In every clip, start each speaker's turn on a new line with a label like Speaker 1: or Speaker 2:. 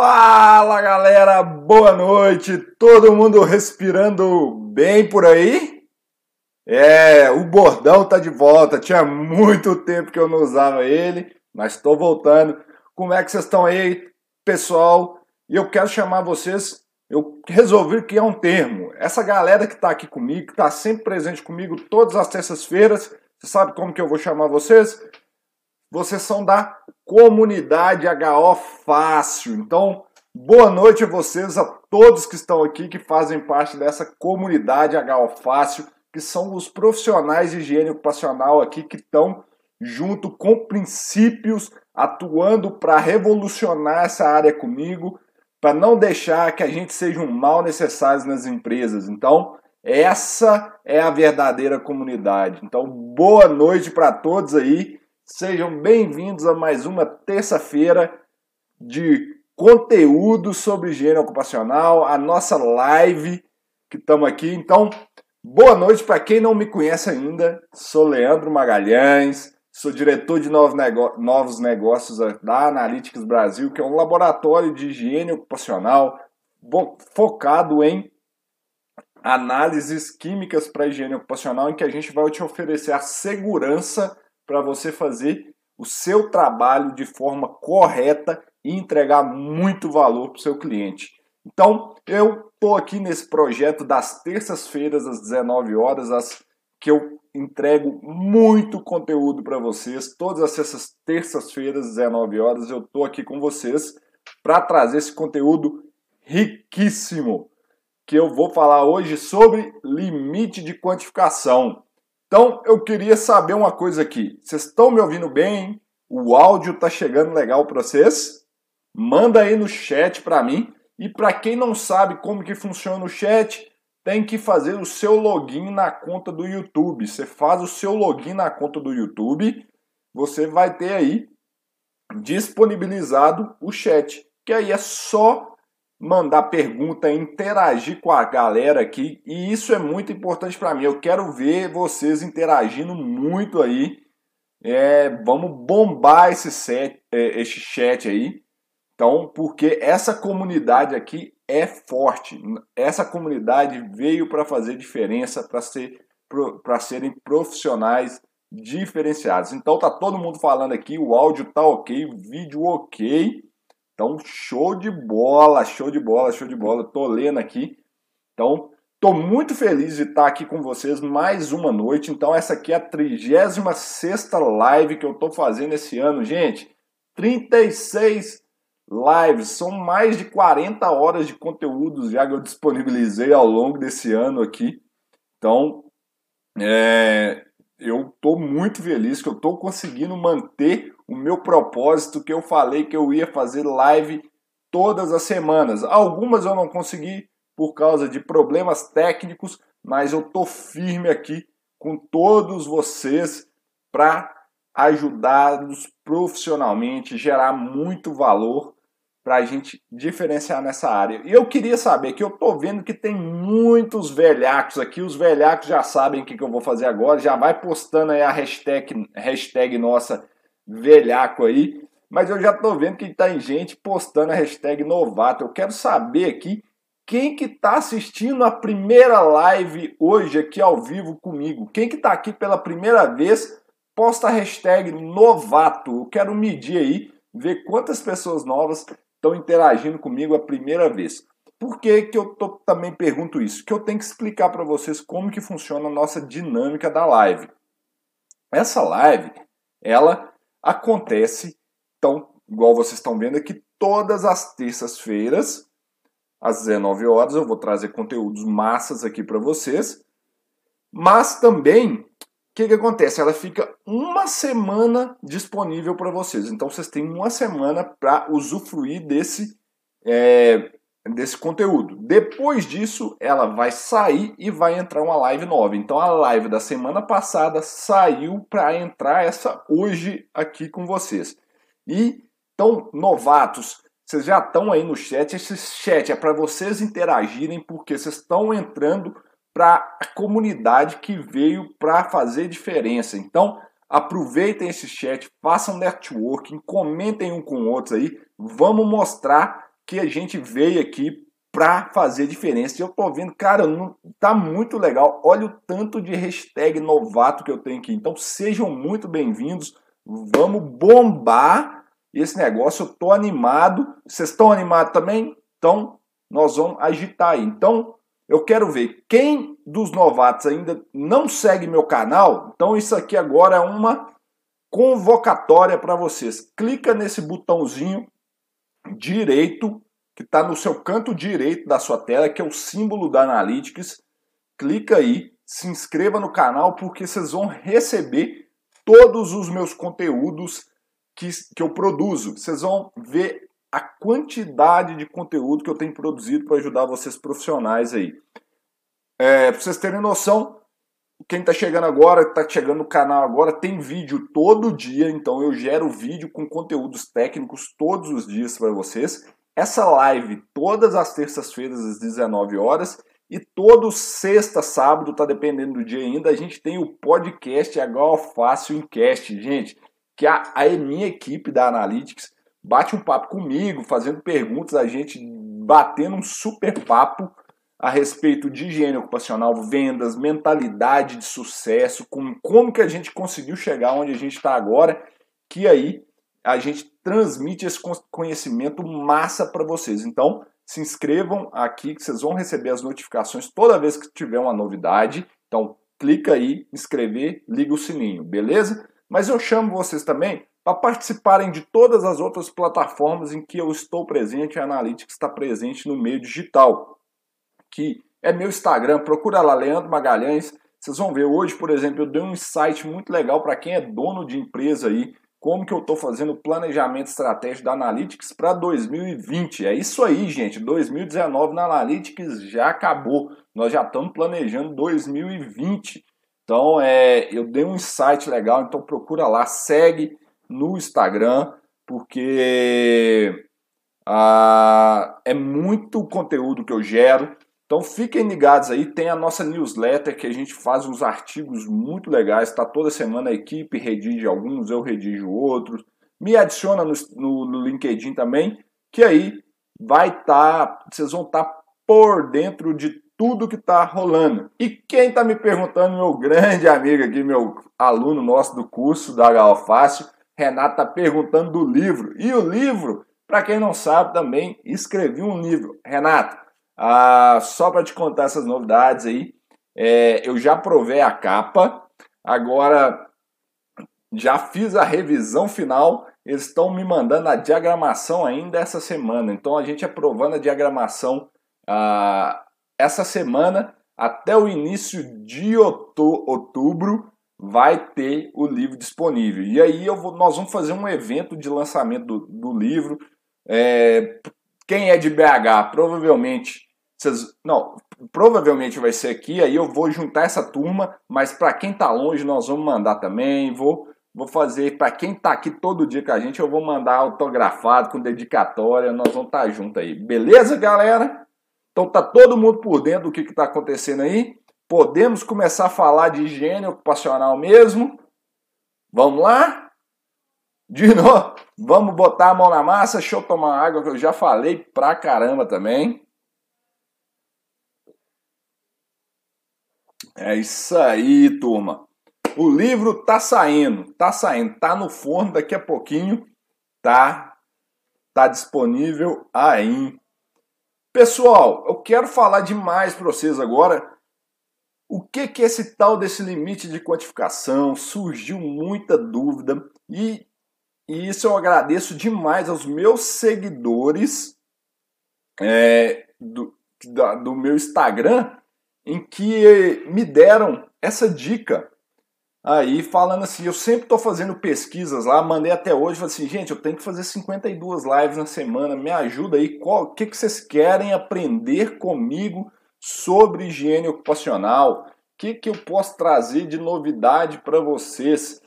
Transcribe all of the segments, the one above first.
Speaker 1: Fala galera, boa noite! Todo mundo respirando bem por aí? É, o bordão tá de volta. Tinha muito tempo que eu não usava ele, mas estou voltando. Como é que vocês estão aí, pessoal? E eu quero chamar vocês. Eu resolvi criar um termo. Essa galera que está aqui comigo, que está sempre presente comigo todas as terças-feiras, você sabe como que eu vou chamar vocês? Vocês são da comunidade HO Fácil. Então, boa noite a vocês, a todos que estão aqui, que fazem parte dessa comunidade HO Fácil, que são os profissionais de higiene ocupacional aqui que estão junto com princípios, atuando para revolucionar essa área comigo, para não deixar que a gente seja um mal necessário nas empresas. Então, essa é a verdadeira comunidade. Então, boa noite para todos aí. Sejam bem-vindos a mais uma terça-feira de conteúdo sobre higiene ocupacional, a nossa live que estamos aqui. Então, boa noite para quem não me conhece ainda. Sou Leandro Magalhães, sou diretor de novos negócios da Analytics Brasil, que é um laboratório de higiene ocupacional focado em análises químicas para higiene ocupacional, em que a gente vai te oferecer a segurança para você fazer o seu trabalho de forma correta e entregar muito valor para o seu cliente. Então, eu estou aqui nesse projeto das terças-feiras às 19 horas, as que eu entrego muito conteúdo para vocês. Todas essas terças-feiras às 19 horas eu estou aqui com vocês para trazer esse conteúdo riquíssimo que eu vou falar hoje sobre limite de quantificação. Então, eu queria saber uma coisa aqui. Vocês estão me ouvindo bem? O áudio está chegando legal para vocês? Manda aí no chat para mim. E para quem não sabe como que funciona o chat, tem que fazer o seu login na conta do YouTube. Você faz o seu login na conta do YouTube, você vai ter aí disponibilizado o chat, que aí é só mandar pergunta, interagir com a galera aqui, e isso é muito importante para mim. Eu quero ver vocês interagindo muito aí. É, vamos bombar esse, set, é, esse chat aí. Então, porque essa comunidade aqui é forte. Essa comunidade veio para fazer diferença, para ser, para serem profissionais diferenciados. Então tá todo mundo falando aqui, o áudio tá ok, o vídeo ok. Então, show de bola, show de bola, show de bola. Tô lendo aqui. Então, tô muito feliz de estar aqui com vocês mais uma noite. Então, essa aqui é a 36 live que eu tô fazendo esse ano, gente. 36 lives, são mais de 40 horas de conteúdos já que eu disponibilizei ao longo desse ano aqui. Então, é, eu estou muito feliz que eu estou conseguindo manter o meu propósito que eu falei que eu ia fazer live todas as semanas. Algumas eu não consegui por causa de problemas técnicos, mas eu tô firme aqui com todos vocês para ajudá-los profissionalmente, gerar muito valor para a gente diferenciar nessa área. E eu queria saber que eu tô vendo que tem muitos velhacos aqui, os velhacos já sabem o que, que eu vou fazer agora, já vai postando aí a hashtag, hashtag nossa velhaco aí, mas eu já tô vendo que tem gente postando a hashtag novato. Eu quero saber aqui quem que tá assistindo a primeira live hoje aqui ao vivo comigo. Quem que tá aqui pela primeira vez, posta a hashtag novato. Eu quero medir aí, ver quantas pessoas novas estão interagindo comigo a primeira vez. Por que, que eu tô, também pergunto isso? Que eu tenho que explicar para vocês como que funciona a nossa dinâmica da live. Essa live, ela acontece, então, igual vocês estão vendo aqui, todas as terças-feiras, às 19 horas, eu vou trazer conteúdos massas aqui para vocês. Mas também que, que acontece? Ela fica uma semana disponível para vocês. Então vocês têm uma semana para usufruir desse, é, desse conteúdo. Depois disso, ela vai sair e vai entrar uma live nova. Então a live da semana passada saiu para entrar essa hoje aqui com vocês. E então, novatos, vocês já estão aí no chat. Esse chat é para vocês interagirem, porque vocês estão entrando para a comunidade que veio para fazer diferença. Então, aproveitem esse chat, façam networking, comentem um com outros aí. Vamos mostrar que a gente veio aqui para fazer diferença. E eu tô vendo, cara, não, tá muito legal. Olha o tanto de hashtag novato que eu tenho aqui. Então sejam muito bem-vindos. Vamos bombar esse negócio. Eu tô animado. Vocês estão animados também? Então nós vamos agitar aí. Então eu quero ver quem dos novatos ainda não segue meu canal. Então isso aqui agora é uma convocatória para vocês. Clica nesse botãozinho direito que está no seu canto direito da sua tela, que é o símbolo da Analytics. Clica aí, se inscreva no canal, porque vocês vão receber todos os meus conteúdos que, que eu produzo. Vocês vão ver a quantidade de conteúdo que eu tenho produzido para ajudar vocês profissionais aí. É, para vocês terem noção, quem está chegando agora, está chegando no canal agora, tem vídeo todo dia, então eu gero vídeo com conteúdos técnicos todos os dias para vocês. Essa live todas as terças-feiras às 19 horas e todo sexta, sábado, tá dependendo do dia ainda, a gente tem o podcast H Fácil Encast, gente, que a, a minha equipe da Analytics bate um papo comigo, fazendo perguntas, a gente batendo um super papo a respeito de higiene ocupacional, vendas, mentalidade de sucesso, com como que a gente conseguiu chegar onde a gente está agora, que aí a gente transmite esse conhecimento massa para vocês. Então, se inscrevam aqui que vocês vão receber as notificações toda vez que tiver uma novidade. Então, clica aí, inscrever, liga o sininho, beleza? Mas eu chamo vocês também para participarem de todas as outras plataformas em que eu estou presente, a Analytics está presente no meio digital, que é meu Instagram, procura lá Leandro Magalhães. Vocês vão ver hoje, por exemplo, eu dei um insight muito legal para quem é dono de empresa aí, como que eu estou fazendo o planejamento estratégico da Analytics para 2020. É isso aí, gente. 2019 na Analytics já acabou. Nós já estamos planejando 2020. Então, é, eu dei um insight legal, então procura lá, segue no Instagram, porque ah, é muito conteúdo que eu gero. Então fiquem ligados aí, tem a nossa newsletter que a gente faz uns artigos muito legais, tá toda semana a equipe redige alguns, eu redijo outros. Me adiciona no, no, no LinkedIn também, que aí vai estar, tá, vocês vão estar tá por dentro de tudo que está rolando. E quem está me perguntando, meu grande amigo aqui, meu aluno nosso do curso da Galfácio, Renato está perguntando do livro. E o livro, para quem não sabe também, escrevi um livro. Renato, ah, só para te contar essas novidades aí, é, eu já provei a capa, agora já fiz a revisão final, eles estão me mandando a diagramação ainda essa semana. Então a gente aprovando a diagramação ah, essa semana, até o início de outubro, vai ter o livro disponível. E aí eu vou, nós vamos fazer um evento de lançamento do, do livro. É, quem é de BH provavelmente vocês, não, provavelmente vai ser aqui, aí eu vou juntar essa turma, mas para quem tá longe nós vamos mandar também, vou vou fazer para quem tá aqui todo dia com a gente, eu vou mandar autografado com dedicatória, nós vamos estar tá junto aí. Beleza, galera? Então tá todo mundo por dentro do que que tá acontecendo aí? Podemos começar a falar de higiene ocupacional mesmo? Vamos lá? De novo, vamos botar a mão na massa, deixa eu tomar água que eu já falei pra caramba também. É isso aí, turma. O livro tá saindo, tá saindo, tá no forno daqui a pouquinho, tá tá disponível aí. Pessoal, eu quero falar demais para vocês agora o que que é esse tal desse limite de quantificação. Surgiu muita dúvida e, e isso eu agradeço demais aos meus seguidores é, do, da, do meu Instagram em que me deram essa dica aí falando assim, eu sempre estou fazendo pesquisas lá, mandei até hoje, falei assim, gente, eu tenho que fazer 52 lives na semana, me ajuda aí, o que, que vocês querem aprender comigo sobre higiene ocupacional, o que, que eu posso trazer de novidade para vocês.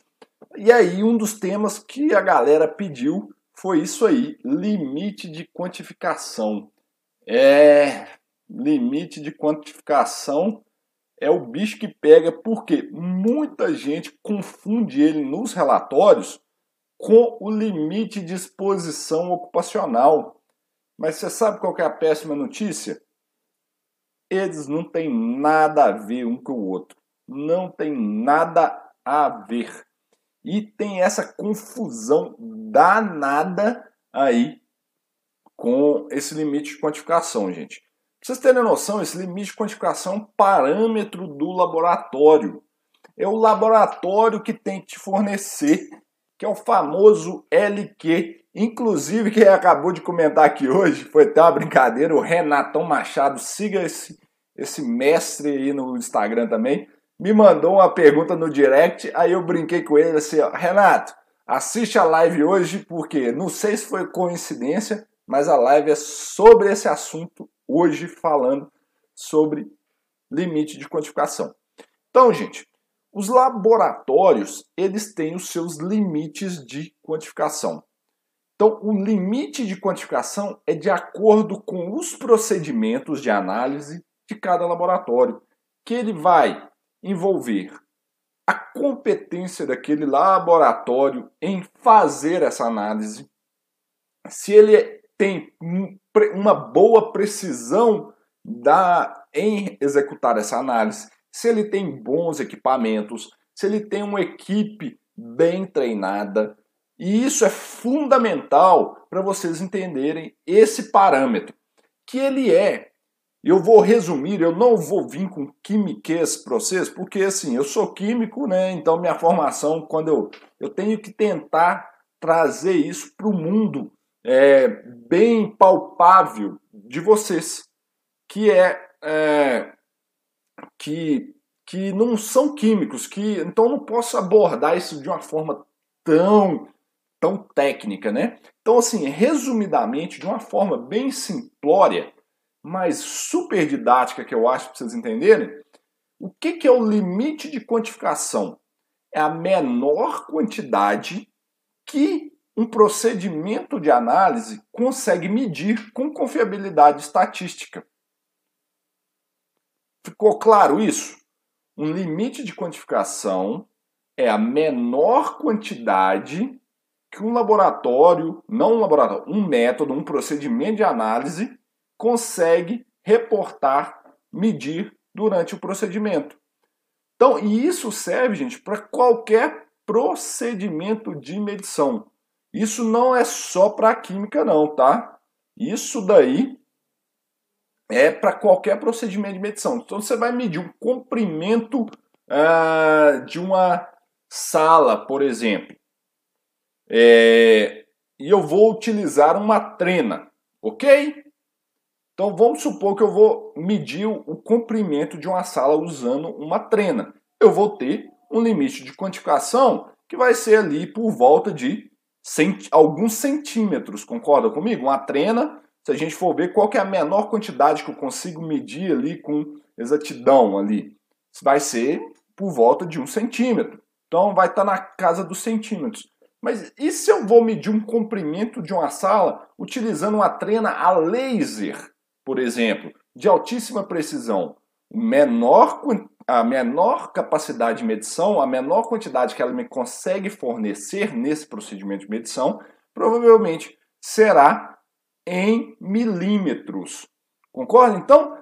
Speaker 1: E aí um dos temas que a galera pediu foi isso aí, limite de quantificação. É, limite de quantificação é o bicho que pega, porque muita gente confunde ele nos relatórios com o limite de exposição ocupacional. Mas você sabe qual é a péssima notícia? Eles não têm nada a ver um com o outro. Não tem nada a ver. E tem essa confusão danada aí com esse limite de quantificação, gente. Pra vocês terem noção, esse limite de quantificação é um parâmetro do laboratório. É o laboratório que tem que te fornecer, que é o famoso LQ. Inclusive, quem acabou de comentar aqui hoje, foi até uma brincadeira, o Renatão Machado, siga esse, esse mestre aí no Instagram também me mandou uma pergunta no direct, aí eu brinquei com ele assim, ó, Renato, assiste a live hoje porque não sei se foi coincidência, mas a live é sobre esse assunto hoje falando sobre limite de quantificação. Então, gente, os laboratórios, eles têm os seus limites de quantificação. Então, o limite de quantificação é de acordo com os procedimentos de análise de cada laboratório, que ele vai envolver a competência daquele laboratório em fazer essa análise, se ele tem uma boa precisão da, em executar essa análise, se ele tem bons equipamentos, se ele tem uma equipe bem treinada. E isso é fundamental para vocês entenderem esse parâmetro, que ele é eu vou resumir, eu não vou vir com químicas para vocês, porque assim, eu sou químico, né? Então minha formação, quando eu, eu tenho que tentar trazer isso para o mundo é, bem palpável de vocês, que é, é, que, que não são químicos, que então não posso abordar isso de uma forma tão tão técnica, né? Então assim, resumidamente, de uma forma bem simplória, mais super didática que eu acho para vocês entenderem, o que, que é o limite de quantificação? É a menor quantidade que um procedimento de análise consegue medir com confiabilidade estatística. Ficou claro isso? Um limite de quantificação é a menor quantidade que um laboratório, não um laboratório, um método, um procedimento de análise consegue reportar, medir durante o procedimento. Então, e isso serve, gente, para qualquer procedimento de medição. Isso não é só para a química, não, tá? Isso daí é para qualquer procedimento de medição. Então, você vai medir o comprimento uh, de uma sala, por exemplo. É, e eu vou utilizar uma trena, ok? Então vamos supor que eu vou medir o comprimento de uma sala usando uma trena. Eu vou ter um limite de quantificação que vai ser ali por volta de cent... alguns centímetros, concorda comigo? Uma trena, se a gente for ver qual é a menor quantidade que eu consigo medir ali com exatidão ali, vai ser por volta de um centímetro. Então vai estar na casa dos centímetros. Mas e se eu vou medir um comprimento de uma sala utilizando uma trena a laser? por exemplo, de altíssima precisão, menor, a menor capacidade de medição, a menor quantidade que ela me consegue fornecer nesse procedimento de medição, provavelmente será em milímetros. Concorda? Então,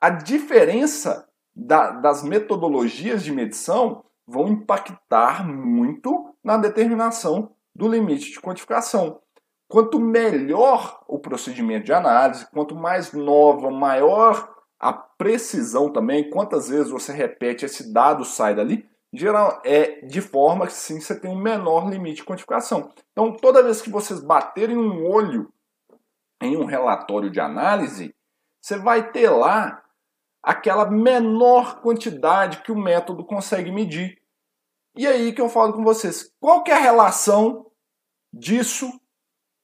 Speaker 1: a diferença da, das metodologias de medição vão impactar muito na determinação do limite de quantificação. Quanto melhor o procedimento de análise, quanto mais nova, maior precisão também, quantas vezes você repete esse dado sai dali, geral é de forma que sim você tem um menor limite de quantificação. Então, toda vez que vocês baterem um olho em um relatório de análise, você vai ter lá aquela menor quantidade que o método consegue medir. E aí que eu falo com vocês, qual que é a relação disso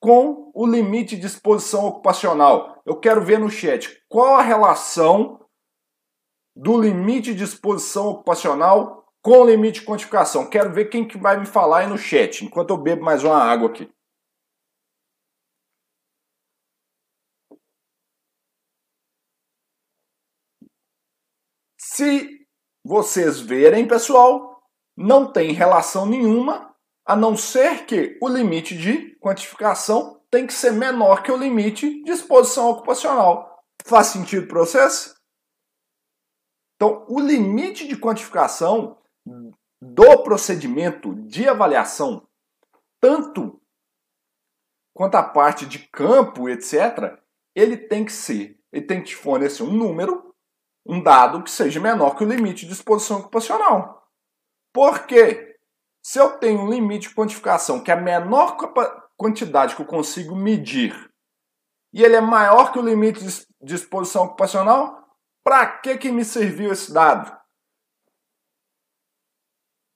Speaker 1: com o limite de exposição ocupacional. Eu quero ver no chat qual a relação do limite de exposição ocupacional com limite de quantificação. Quero ver quem que vai me falar aí no chat, enquanto eu bebo mais uma água aqui. Se vocês verem, pessoal, não tem relação nenhuma a não ser que o limite de quantificação tem que ser menor que o limite de exposição ocupacional. Faz sentido para vocês? Então, o limite de quantificação do procedimento de avaliação, tanto quanto a parte de campo, etc., ele tem que ser, ele tem que te fornecer um número, um dado que seja menor que o limite de exposição ocupacional. Por quê? Se eu tenho um limite de quantificação que é a menor quantidade que eu consigo medir e ele é maior que o limite de exposição ocupacional, para que, que me serviu esse dado?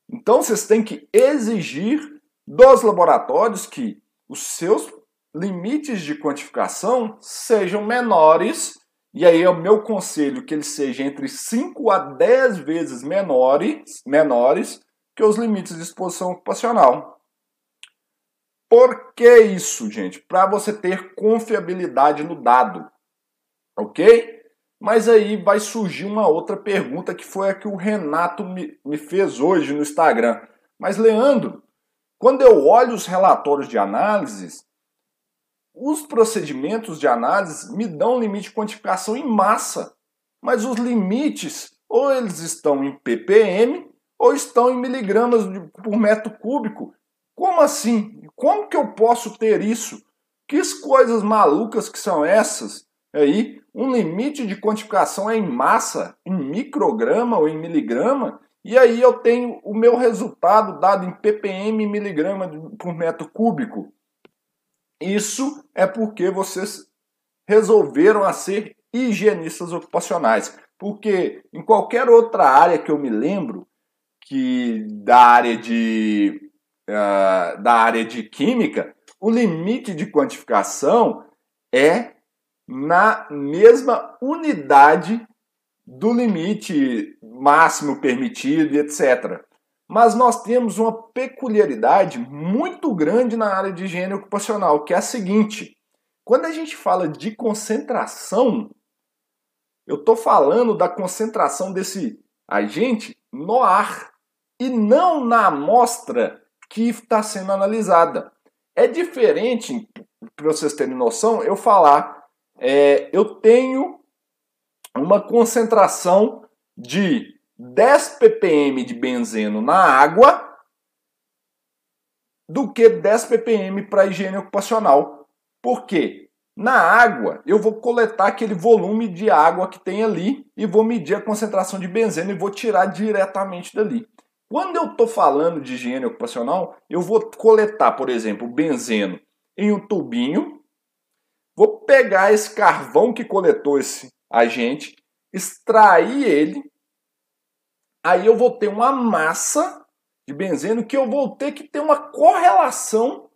Speaker 1: Então vocês têm que exigir dos laboratórios que os seus limites de quantificação sejam menores, e aí é o meu conselho que eles sejam entre 5 a 10 vezes menores, menores que os limites de exposição ocupacional. Por que isso, gente? Para você ter confiabilidade no dado, ok? Mas aí vai surgir uma outra pergunta que foi a que o Renato me, me fez hoje no Instagram. Mas, Leandro, quando eu olho os relatórios de análises, os procedimentos de análise me dão limite de quantificação em massa, mas os limites ou eles estão em ppm ou estão em miligramas por metro cúbico. Como assim? Como que eu posso ter isso? Que coisas malucas que são essas? Aí, um limite de quantificação é em massa, em micrograma ou em miligrama, e aí eu tenho o meu resultado dado em ppm miligrama por metro cúbico. Isso é porque vocês resolveram a ser higienistas ocupacionais. Porque em qualquer outra área que eu me lembro, que da área de, uh, da área de química, o limite de quantificação é na mesma unidade do limite máximo permitido etc. Mas nós temos uma peculiaridade muito grande na área de higiene ocupacional, que é a seguinte: quando a gente fala de concentração, eu estou falando da concentração desse agente no ar e não na amostra que está sendo analisada. É diferente, para vocês terem noção, eu falar, é, eu tenho uma concentração de 10 ppm de benzeno na água do que 10 ppm para higiene ocupacional. Por quê? Na água, eu vou coletar aquele volume de água que tem ali e vou medir a concentração de benzeno e vou tirar diretamente dali. Quando eu estou falando de higiene ocupacional, eu vou coletar, por exemplo, benzeno em um tubinho, vou pegar esse carvão que coletou esse agente, extrair ele aí eu vou ter uma massa de benzeno que eu vou ter que ter uma correlação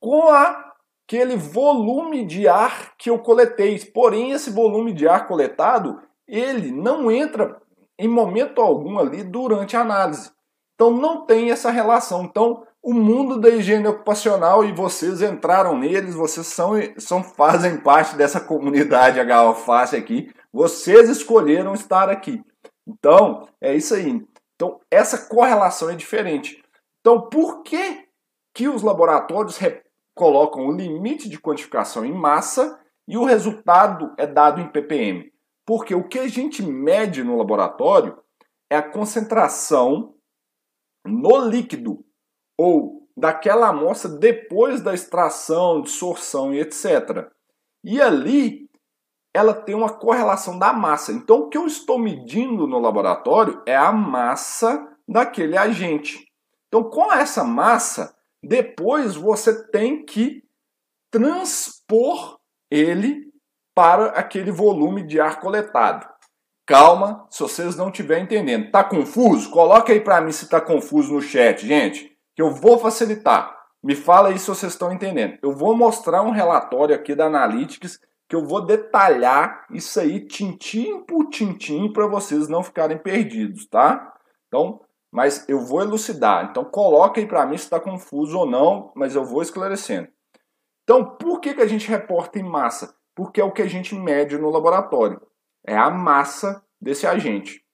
Speaker 1: com aquele volume de ar que eu coletei. Porém, esse volume de ar coletado, ele não entra em momento algum ali durante a análise. Então não tem essa relação. Então, o mundo da higiene ocupacional e vocês entraram neles, vocês são, são fazem parte dessa comunidade HOFACE aqui. Vocês escolheram estar aqui. Então, é isso aí. Então, essa correlação é diferente. Então, por que, que os laboratórios colocam o limite de quantificação em massa e o resultado é dado em ppm? Porque o que a gente mede no laboratório é a concentração no líquido ou daquela amostra depois da extração, dissorção e etc. E ali ela tem uma correlação da massa. Então, o que eu estou medindo no laboratório é a massa daquele agente. Então, com essa massa, depois você tem que transpor ele para aquele volume de ar coletado. Calma, se vocês não estiverem entendendo. Tá confuso? Coloca aí para mim se está confuso no chat, gente, que eu vou facilitar. Me fala aí se vocês estão entendendo. Eu vou mostrar um relatório aqui da Analytics que eu vou detalhar isso aí tintim por tintim para vocês não ficarem perdidos, tá? Então, mas eu vou elucidar. Então, coloque aí para mim se está confuso ou não, mas eu vou esclarecendo. Então, por que, que a gente reporta em massa? Porque é o que a gente mede no laboratório. É a massa desse agente.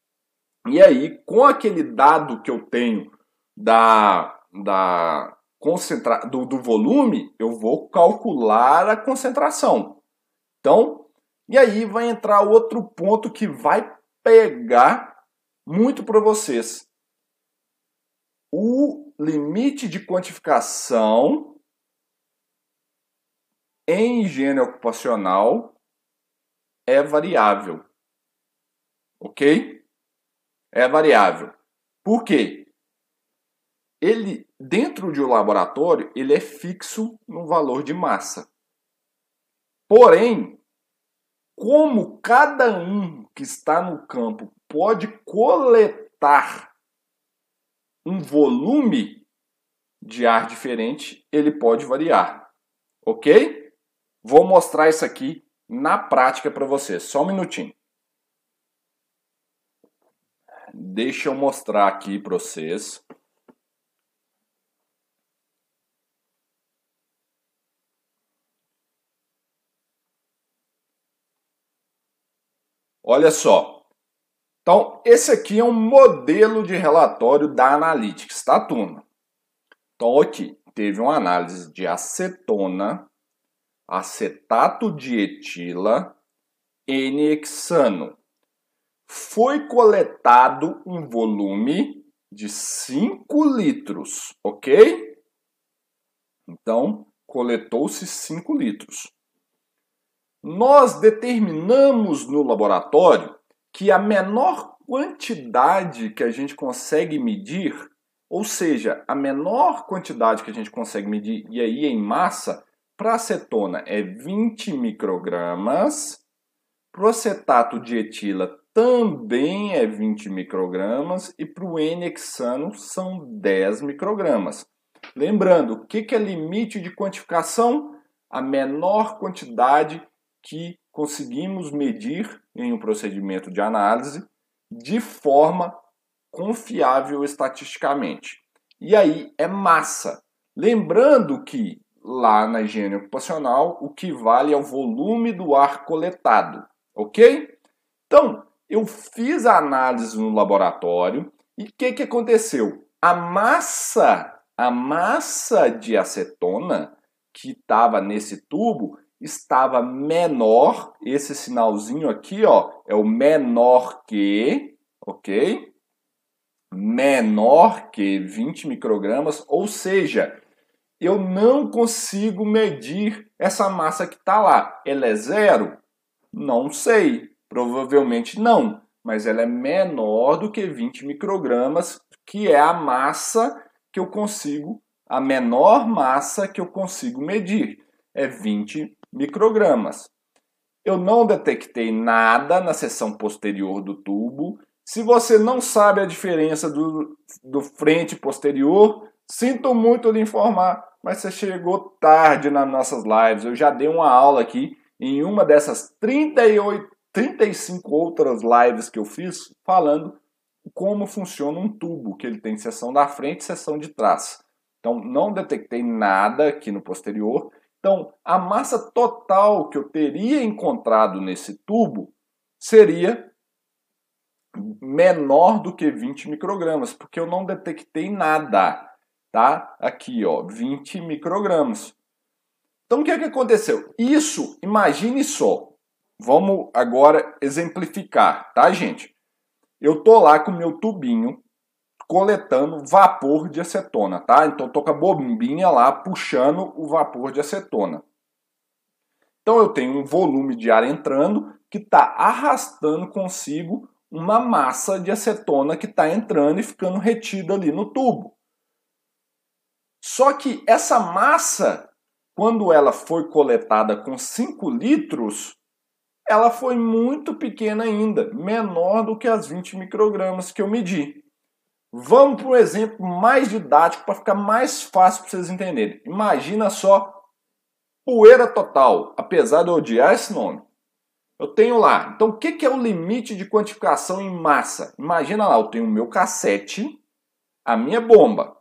Speaker 1: E aí, com aquele dado que eu tenho da, da concentra do, do volume, eu vou calcular a concentração. Então, e aí vai entrar outro ponto que vai pegar muito para vocês. O limite de quantificação em higiene ocupacional é variável. Ok? É variável. Por quê? Ele, dentro de um laboratório, ele é fixo no valor de massa. Porém, como cada um que está no campo pode coletar um volume de ar diferente, ele pode variar. Ok? Vou mostrar isso aqui na prática para vocês. Só um minutinho. Deixa eu mostrar aqui para vocês. Olha só. Então, esse aqui é um modelo de relatório da Analytics, tá, turma? Então, aqui, teve uma análise de acetona, acetato de etila, N-hexano. Foi coletado um volume de 5 litros, ok? Então, coletou-se 5 litros. Nós determinamos no laboratório que a menor quantidade que a gente consegue medir, ou seja, a menor quantidade que a gente consegue medir, e aí em massa, para acetona é 20 microgramas, para o acetato de etila também é 20 microgramas e para o N-hexano são 10 microgramas. Lembrando, o que é limite de quantificação? A menor quantidade que conseguimos medir em um procedimento de análise de forma confiável estatisticamente. E aí é massa. Lembrando que lá na higiene ocupacional o que vale é o volume do ar coletado, ok? Então, eu fiz a análise no laboratório e o que, que aconteceu? A massa, a massa de acetona que estava nesse tubo estava menor, esse sinalzinho aqui, ó, é o menor que, ok? Menor que 20 microgramas, ou seja, eu não consigo medir essa massa que está lá. Ela é zero? Não sei, provavelmente não, mas ela é menor do que 20 microgramas, que é a massa que eu consigo, a menor massa que eu consigo medir é 20 microgramas. Eu não detectei nada na seção posterior do tubo. Se você não sabe a diferença do, do frente e posterior, sinto muito lhe informar, mas você chegou tarde nas nossas lives. Eu já dei uma aula aqui em uma dessas 38, 35 outras lives que eu fiz falando como funciona um tubo, que ele tem seção da frente e seção de trás. Então, não detectei nada aqui no posterior então, a massa total que eu teria encontrado nesse tubo seria menor do que 20 microgramas, porque eu não detectei nada, tá? Aqui, ó, 20 microgramas. Então, o que é que aconteceu? Isso, imagine só. Vamos agora exemplificar, tá, gente? Eu tô lá com meu tubinho coletando vapor de acetona, tá? Então tô com a bombinha lá puxando o vapor de acetona. Então eu tenho um volume de ar entrando que está arrastando consigo uma massa de acetona que está entrando e ficando retida ali no tubo. Só que essa massa, quando ela foi coletada com 5 litros, ela foi muito pequena ainda, menor do que as 20 microgramas que eu medi. Vamos para um exemplo mais didático para ficar mais fácil para vocês entenderem. Imagina só poeira total, apesar de eu odiar esse nome. Eu tenho lá. Então, o que é o limite de quantificação em massa? Imagina lá, eu tenho o meu cassete, a minha bomba.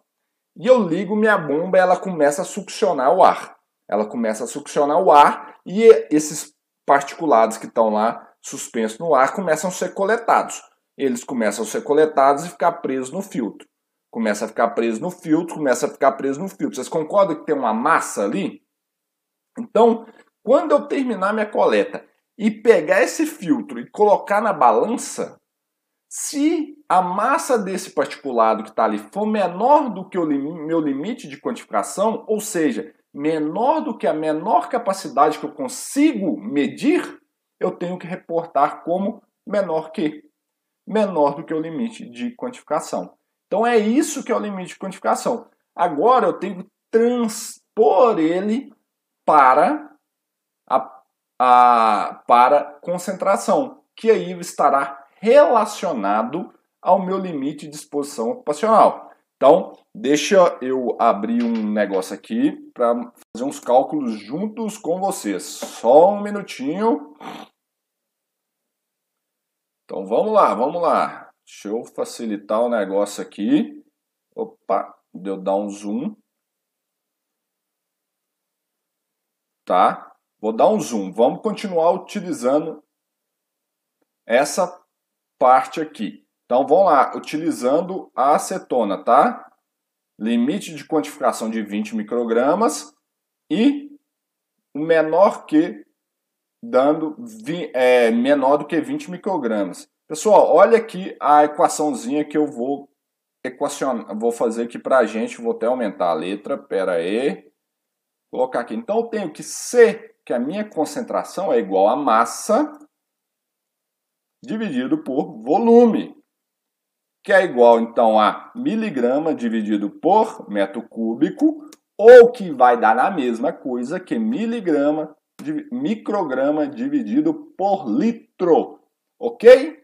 Speaker 1: E eu ligo minha bomba e ela começa a succionar o ar. Ela começa a succionar o ar e esses particulados que estão lá suspensos no ar começam a ser coletados eles começam a ser coletados e ficar presos no filtro. começa a ficar preso no filtro, começa a ficar preso no filtro. Vocês concordam que tem uma massa ali? Então, quando eu terminar minha coleta e pegar esse filtro e colocar na balança, se a massa desse particulado que está ali for menor do que o meu limite de quantificação, ou seja, menor do que a menor capacidade que eu consigo medir, eu tenho que reportar como menor que, menor do que o limite de quantificação. Então é isso que é o limite de quantificação. Agora eu tenho que transpor ele para a, a para concentração, que aí estará relacionado ao meu limite de exposição ocupacional. Então, deixa eu abrir um negócio aqui para fazer uns cálculos juntos com vocês. Só um minutinho. Então, vamos lá, vamos lá. Deixa eu facilitar o negócio aqui. Opa, deu dar um zoom. Tá? Vou dar um zoom. Vamos continuar utilizando essa parte aqui. Então vamos lá, utilizando a acetona, tá? Limite de quantificação de 20 microgramas e o menor que dando é, menor do que 20 microgramas. Pessoal, olha aqui a equaçãozinha que eu vou equacionar, vou fazer aqui para a gente, vou até aumentar a letra, pera aí, colocar aqui. Então eu tenho que C, que a minha concentração é igual a massa dividido por volume, que é igual então a miligrama dividido por metro cúbico, ou que vai dar na mesma coisa que miligrama, micrograma dividido por litro, ok?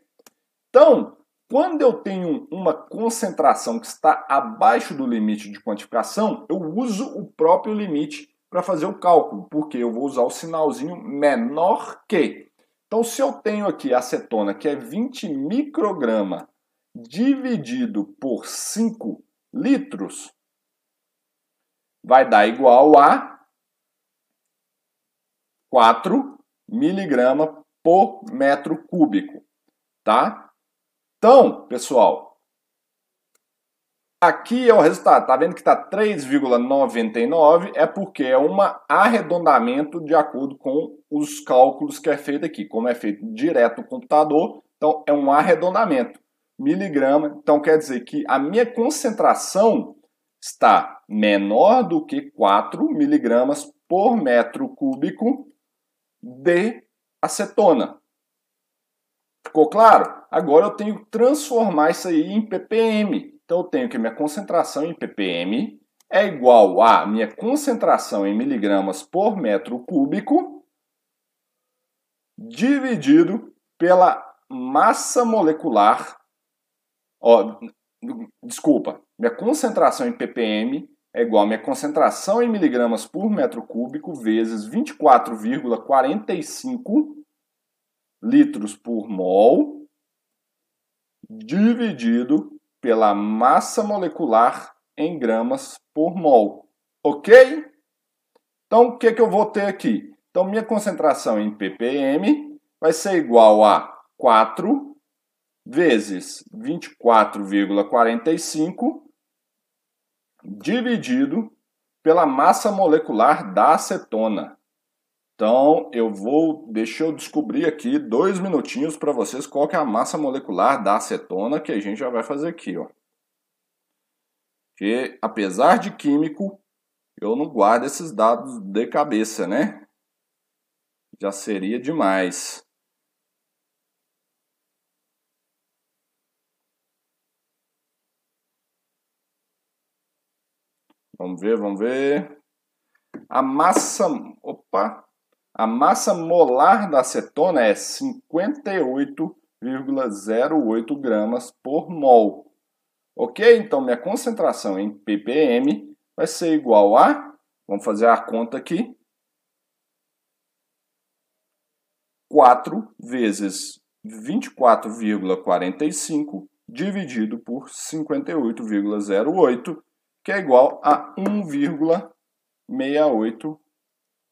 Speaker 1: Então, quando eu tenho uma concentração que está abaixo do limite de quantificação, eu uso o próprio limite para fazer o cálculo, porque eu vou usar o sinalzinho menor que. Então, se eu tenho aqui acetona, que é 20 micrograma dividido por 5 litros, vai dar igual a 4 miligrama por metro cúbico, tá? Então, pessoal, aqui é o resultado. Tá vendo que está 3,99? É porque é um arredondamento de acordo com os cálculos que é feito aqui. Como é feito direto no computador, então é um arredondamento. Miligrama, então quer dizer que a minha concentração está menor do que 4 miligramas por metro cúbico de acetona. Ficou claro? Agora eu tenho que transformar isso aí em ppm. Então eu tenho que minha concentração em ppm é igual a minha concentração em miligramas por metro cúbico dividido pela massa molecular. Ó, desculpa, minha concentração em ppm é igual a minha concentração em miligramas por metro cúbico vezes 24,45 litros por mol dividido pela massa molecular em gramas por mol. Ok? Então, o que, que eu vou ter aqui? Então, minha concentração em ppm vai ser igual a 4 vezes 24,45 dividido pela massa molecular da acetona. Então, eu vou, deixa eu descobrir aqui dois minutinhos para vocês qual é a massa molecular da acetona que a gente já vai fazer aqui, ó. Que apesar de químico, eu não guardo esses dados de cabeça, né? Já seria demais. Vamos ver, vamos ver. A massa, opa, a massa molar da acetona é 58,08 gramas por mol. Ok? Então, minha concentração em ppm vai ser igual a, vamos fazer a conta aqui, 4 vezes 24,45 dividido por 58,08, que é igual a 1,68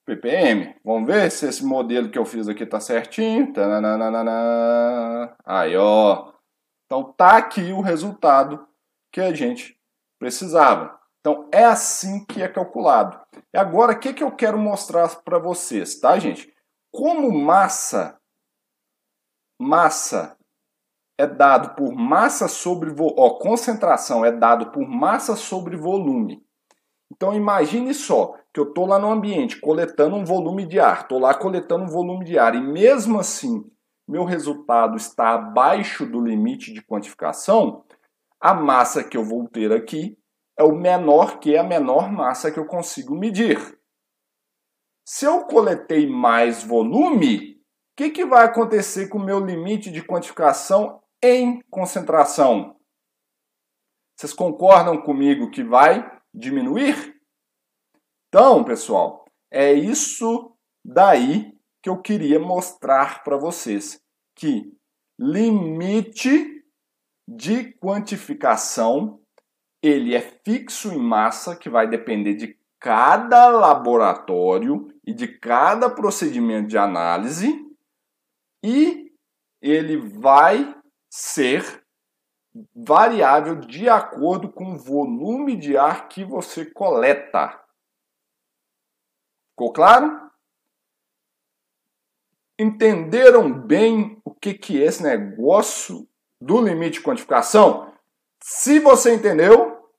Speaker 1: ppm. Vamos ver se esse modelo que eu fiz aqui tá certinho. Aí, ó. Então tá aqui o resultado que a gente precisava. Então é assim que é calculado. E agora o que, que eu quero mostrar para vocês, tá, gente? Como massa, massa é dado por massa sobre ó, concentração é dado por massa sobre volume. Então imagine só que eu estou lá no ambiente coletando um volume de ar, estou lá coletando um volume de ar e mesmo assim meu resultado está abaixo do limite de quantificação, a massa que eu vou ter aqui é o menor que é a menor massa que eu consigo medir. Se eu coletei mais volume, o que, que vai acontecer com o meu limite de quantificação em concentração? Vocês concordam comigo que vai diminuir? Então, pessoal, é isso daí que eu queria mostrar para vocês que limite de quantificação ele é fixo em massa que vai depender de cada laboratório e de cada procedimento de análise e ele vai ser variável de acordo com o volume de ar que você coleta. Ficou claro? Entenderam bem o que, que é esse negócio do limite de quantificação? Se você entendeu,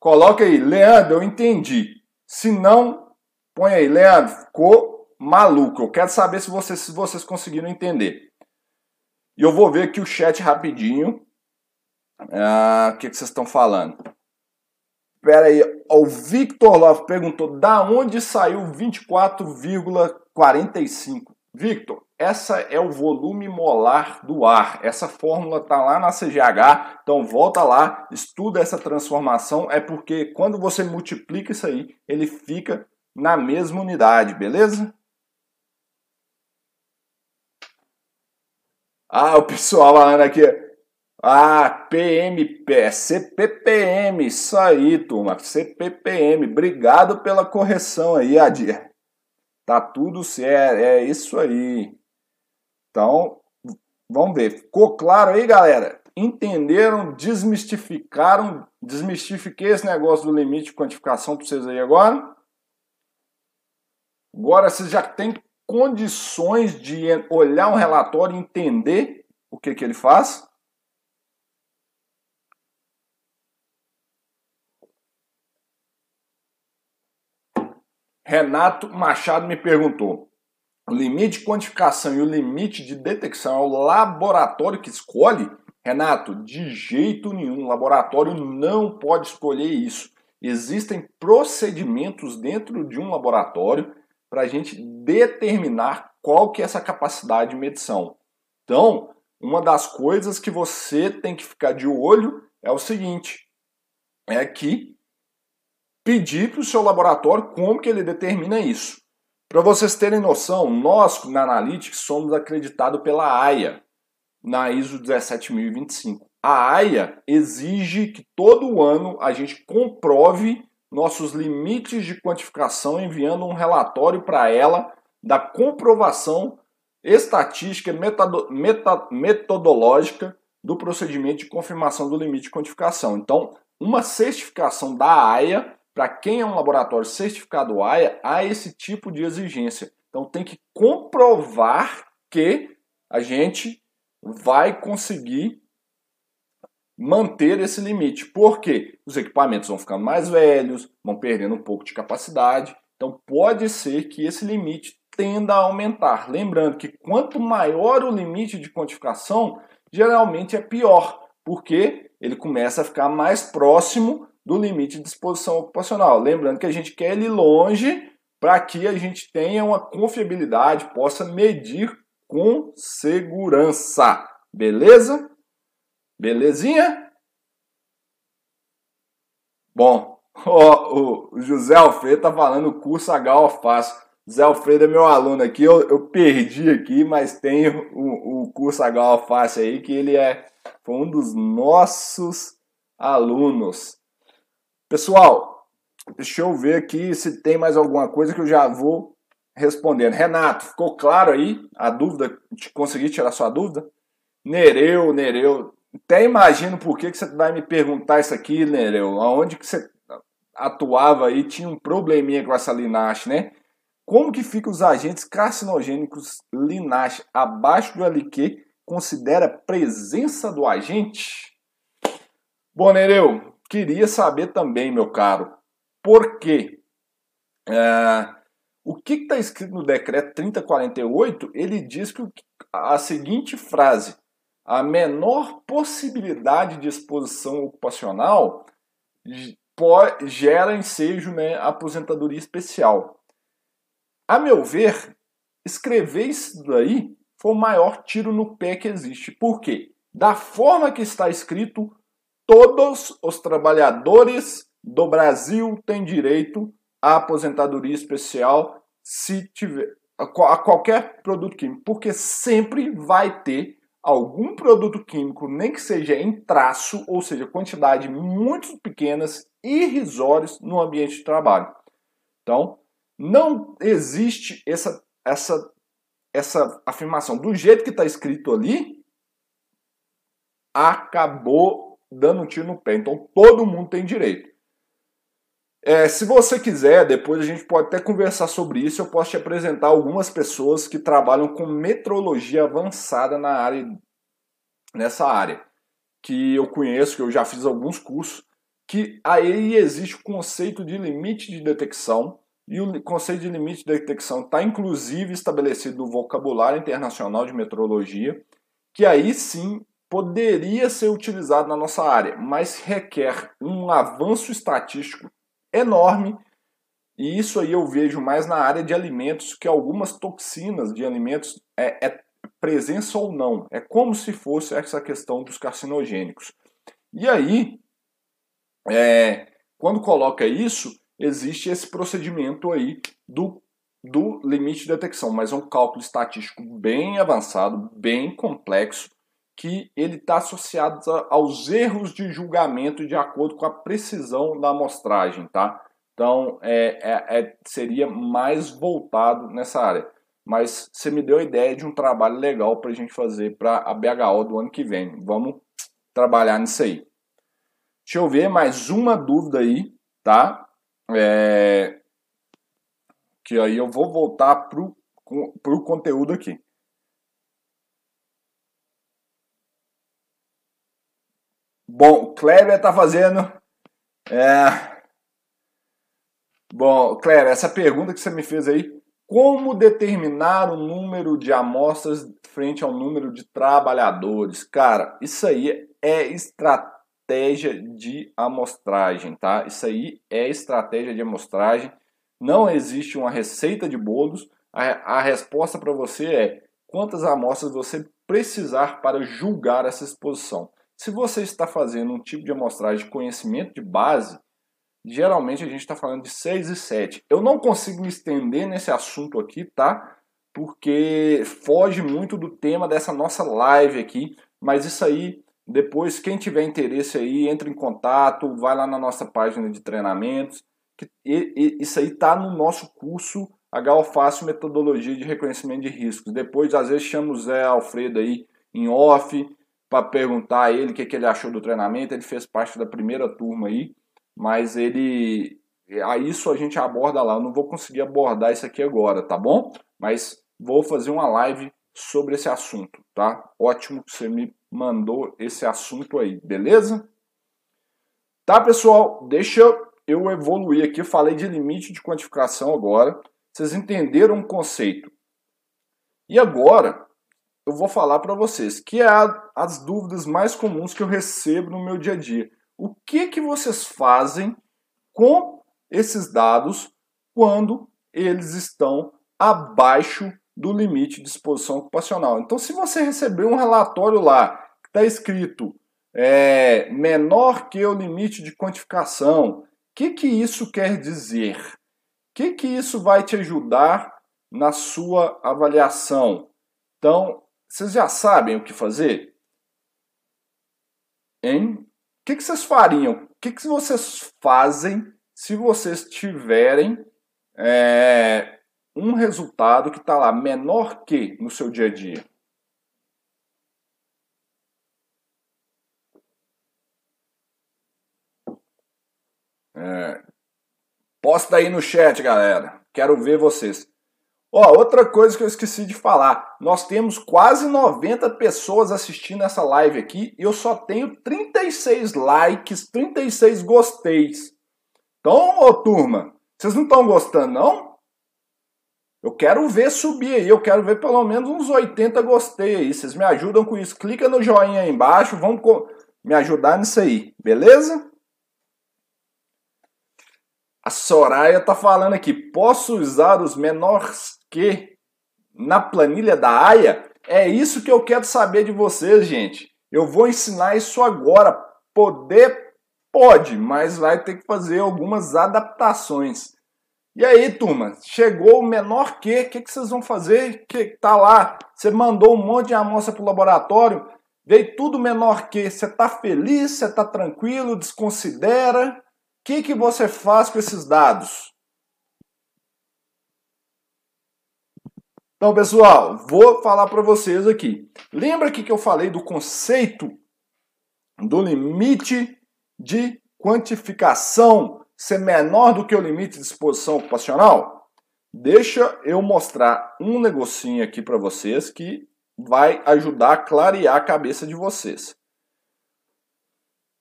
Speaker 1: coloca aí, Leandro, eu entendi. Se não, põe aí, Leandro, ficou maluco. Eu quero saber se vocês, se vocês conseguiram entender. E eu vou ver aqui o chat rapidinho. Ah, o que, que vocês estão falando? Espera aí, o Victor Love perguntou da onde saiu 24,45. Victor, essa é o volume molar do ar. Essa fórmula está lá na CGH, então volta lá, estuda essa transformação. É porque quando você multiplica isso aí, ele fica na mesma unidade, beleza? Ah, o pessoal falando aqui. Ah, PMP, é CPPM, isso aí, turma. CPPM. Obrigado pela correção aí, Adir. Tá tudo certo, é isso aí. Então, vamos ver. Ficou claro aí, galera? Entenderam, desmistificaram, desmistifiquei esse negócio do limite de quantificação para vocês aí agora? Agora vocês já têm condições de olhar um relatório e entender o que, que ele faz? Renato Machado me perguntou: o limite de quantificação e o limite de detecção é o laboratório que escolhe? Renato, de jeito nenhum. O laboratório não pode escolher isso. Existem procedimentos dentro de um laboratório para a gente determinar qual que é essa capacidade de medição. Então, uma das coisas que você tem que ficar de olho é o seguinte: é que pedir para o seu laboratório como que ele determina isso. Para vocês terem noção, nós na Analytics somos acreditados pela AIA, na ISO 17025. A AIA exige que todo ano a gente comprove nossos limites de quantificação enviando um relatório para ela da comprovação estatística metodológica do procedimento de confirmação do limite de quantificação. Então, uma certificação da AIA, para quem é um laboratório certificado AIA, há esse tipo de exigência. Então, tem que comprovar que a gente vai conseguir manter esse limite. porque Os equipamentos vão ficando mais velhos, vão perdendo um pouco de capacidade. Então pode ser que esse limite tenda a aumentar. Lembrando que quanto maior o limite de quantificação, geralmente é pior, porque ele começa a ficar mais próximo do limite de exposição ocupacional. Lembrando que a gente quer ele longe para que a gente tenha uma confiabilidade, possa medir com segurança. Beleza? Belezinha? Bom, ó, o José Alfredo tá falando curso H Alface. José Alfredo é meu aluno aqui, eu, eu perdi aqui, mas tem o, o curso H Alface aí, que ele é foi um dos nossos alunos. Pessoal, deixa eu ver aqui se tem mais alguma coisa que eu já vou respondendo. Renato, ficou claro aí a dúvida? Consegui tirar sua dúvida? Nereu, Nereu, até imagino por que, que você vai me perguntar isso aqui, Nereu. Aonde que você atuava aí tinha um probleminha com essa linache, né? Como que ficam os agentes carcinogênicos linache abaixo do LQ? Considera presença do agente? Bom, Nereu, queria saber também, meu caro, por quê? É, o que está escrito no decreto 3048? Ele diz que a seguinte frase: a menor possibilidade de exposição ocupacional gera ensejo, né, aposentadoria especial. A meu ver, escrever isso daí foi o maior tiro no pé que existe. Por quê? Da forma que está escrito, todos os trabalhadores do Brasil têm direito à aposentadoria especial se tiver a qualquer produto químico, porque sempre vai ter algum produto químico, nem que seja em traço, ou seja, quantidade muito pequenas, irrisórias no ambiente de trabalho. Então, não existe essa, essa, essa afirmação. Do jeito que está escrito ali, acabou dando um tiro no pé. Então, todo mundo tem direito. É, se você quiser, depois a gente pode até conversar sobre isso. Eu posso te apresentar algumas pessoas que trabalham com metrologia avançada na área, nessa área, que eu conheço, que eu já fiz alguns cursos, que aí existe o conceito de limite de detecção e o conceito de limite de detecção está inclusive estabelecido no vocabulário internacional de metrologia, que aí sim poderia ser utilizado na nossa área, mas requer um avanço estatístico enorme. E isso aí eu vejo mais na área de alimentos, que algumas toxinas de alimentos é, é presença ou não. É como se fosse essa questão dos carcinogênicos. E aí, é, quando coloca isso, existe esse procedimento aí do, do limite de detecção, mas é um cálculo estatístico bem avançado, bem complexo, que ele está associado aos erros de julgamento de acordo com a precisão da amostragem, tá? Então, é, é, é, seria mais voltado nessa área. Mas você me deu a ideia de um trabalho legal para a gente fazer para a BHO do ano que vem. Vamos trabalhar nisso aí. Deixa eu ver mais uma dúvida aí, tá? É... Que aí eu vou voltar pro, pro conteúdo aqui. Bom, Kleber está fazendo. É... Bom, Kleber, essa pergunta que você me fez aí, como determinar o número de amostras frente ao número de trabalhadores? Cara, isso aí é estratégia de amostragem, tá? Isso aí é estratégia de amostragem. Não existe uma receita de bolos. A, a resposta para você é quantas amostras você precisar para julgar essa exposição. Se você está fazendo um tipo de amostragem de conhecimento de base, geralmente a gente está falando de 6 e 7. Eu não consigo me estender nesse assunto aqui, tá? Porque foge muito do tema dessa nossa live aqui, mas isso aí, depois, quem tiver interesse aí, entre em contato, vai lá na nossa página de treinamentos, que, e, e, isso aí tá no nosso curso HO Metodologia de Reconhecimento de Riscos. Depois, às vezes, chama o Zé Alfredo aí em off, para perguntar a ele o que, que ele achou do treinamento. Ele fez parte da primeira turma aí, mas ele. A isso a gente aborda lá. Eu não vou conseguir abordar isso aqui agora, tá bom? Mas vou fazer uma live sobre esse assunto, tá? Ótimo que você me mandou esse assunto aí, beleza? Tá, pessoal? Deixa eu evoluir aqui. Falei de limite de quantificação agora. Vocês entenderam o conceito. E agora, eu vou falar para vocês, que é a, as dúvidas mais comuns que eu recebo no meu dia a dia. O que que vocês fazem com esses dados quando eles estão abaixo do limite de exposição ocupacional? Então, se você receber um relatório lá que está escrito é, menor que o limite de quantificação, o que, que isso quer dizer? O que, que isso vai te ajudar na sua avaliação? Então, vocês já sabem o que fazer? Hein? O que, que vocês fariam? O que, que vocês fazem se vocês tiverem é, um resultado que está lá menor que no seu dia a dia? É, posta aí no chat, galera. Quero ver vocês. Ó, outra coisa que eu esqueci de falar. Nós temos quase 90 pessoas assistindo essa live aqui e eu só tenho 36 likes, 36 gosteis. Então, ô turma, vocês não estão gostando, não? Eu quero ver subir aí, eu quero ver pelo menos uns 80 gostei aí. Vocês me ajudam com isso. Clica no joinha aí embaixo, vamos me ajudar nisso aí, beleza? A Soraya tá falando aqui, posso usar os menores que na planilha da AIA? É isso que eu quero saber de vocês, gente. Eu vou ensinar isso agora. Poder pode, mas vai ter que fazer algumas adaptações. E aí, turma, chegou o menor que, o que, que vocês vão fazer? Que tá lá, você mandou um monte de amostra para o laboratório, veio tudo menor que, você tá feliz, você tá tranquilo, desconsidera? O que, que você faz com esses dados? Então, pessoal, vou falar para vocês aqui. Lembra que, eu falei do conceito do limite de quantificação ser menor do que o limite de exposição ocupacional? Deixa eu mostrar um negocinho aqui para vocês que vai ajudar a clarear a cabeça de vocês.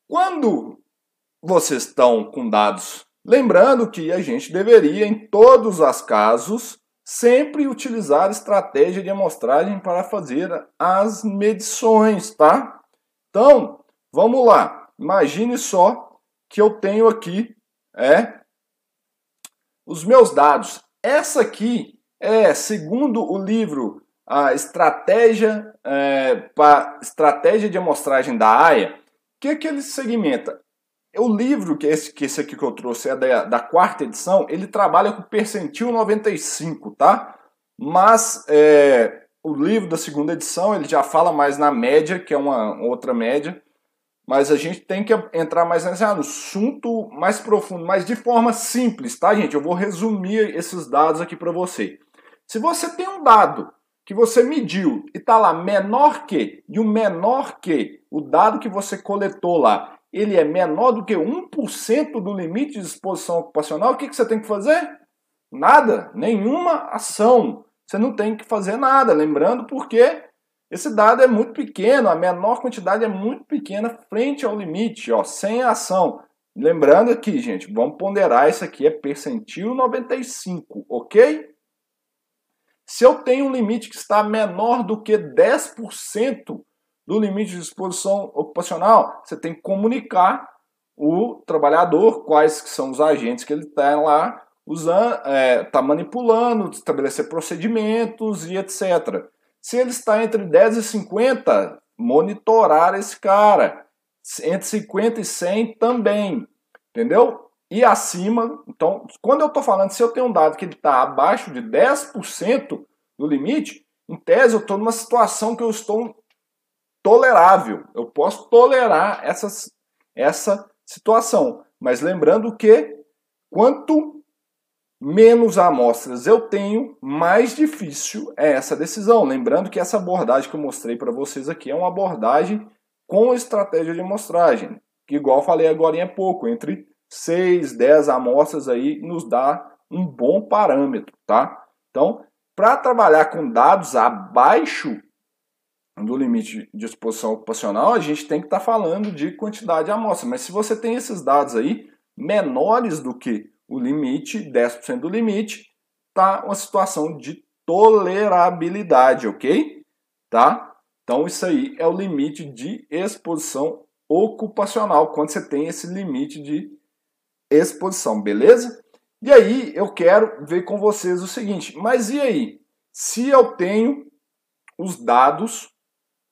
Speaker 1: Quando vocês estão com dados, lembrando que a gente deveria, em todos os casos, sempre utilizar estratégia de amostragem para fazer as medições, tá? Então, vamos lá. Imagine só que eu tenho aqui é os meus dados. Essa aqui é, segundo o livro a estratégia é, para estratégia de amostragem da AIA, o que, é que ele segmenta? O livro, que esse, que esse aqui que eu trouxe é da, da quarta edição, ele trabalha com percentil 95, tá? Mas é, o livro da segunda edição, ele já fala mais na média, que é uma outra média, mas a gente tem que entrar mais nesse assunto mais profundo, mas de forma simples, tá, gente? Eu vou resumir esses dados aqui para você. Se você tem um dado que você mediu e está lá menor que, e o menor que, o dado que você coletou lá, ele é menor do que 1% do limite de exposição ocupacional, o que, que você tem que fazer? Nada, nenhuma ação. Você não tem que fazer nada, lembrando porque esse dado é muito pequeno, a menor quantidade é muito pequena frente ao limite, ó, sem ação. Lembrando aqui, gente, vamos ponderar, isso aqui é percentil 95, ok? Se eu tenho um limite que está menor do que 10% do limite de exposição ocupacional, você tem que comunicar o trabalhador quais são os agentes que ele está lá usando, está é, manipulando, estabelecer procedimentos e etc. Se ele está entre 10 e 50, monitorar esse cara. Entre 50 e 100 também. Entendeu? E acima, então, quando eu estou falando, se eu tenho um dado que ele está abaixo de 10% do limite, em tese eu estou numa situação que eu estou tolerável. Eu posso tolerar essas, essa situação. Mas lembrando que quanto menos amostras eu tenho, mais difícil é essa decisão. Lembrando que essa abordagem que eu mostrei para vocês aqui é uma abordagem com estratégia de amostragem, que igual falei agora em pouco, entre 6, 10 amostras aí nos dá um bom parâmetro, tá? Então, para trabalhar com dados abaixo do limite de exposição ocupacional, a gente tem que estar tá falando de quantidade de amostra. Mas se você tem esses dados aí menores do que o limite, 10% do limite, tá uma situação de tolerabilidade, ok? Tá? Então isso aí é o limite de exposição ocupacional, quando você tem esse limite de exposição, beleza? E aí eu quero ver com vocês o seguinte, mas e aí? Se eu tenho os dados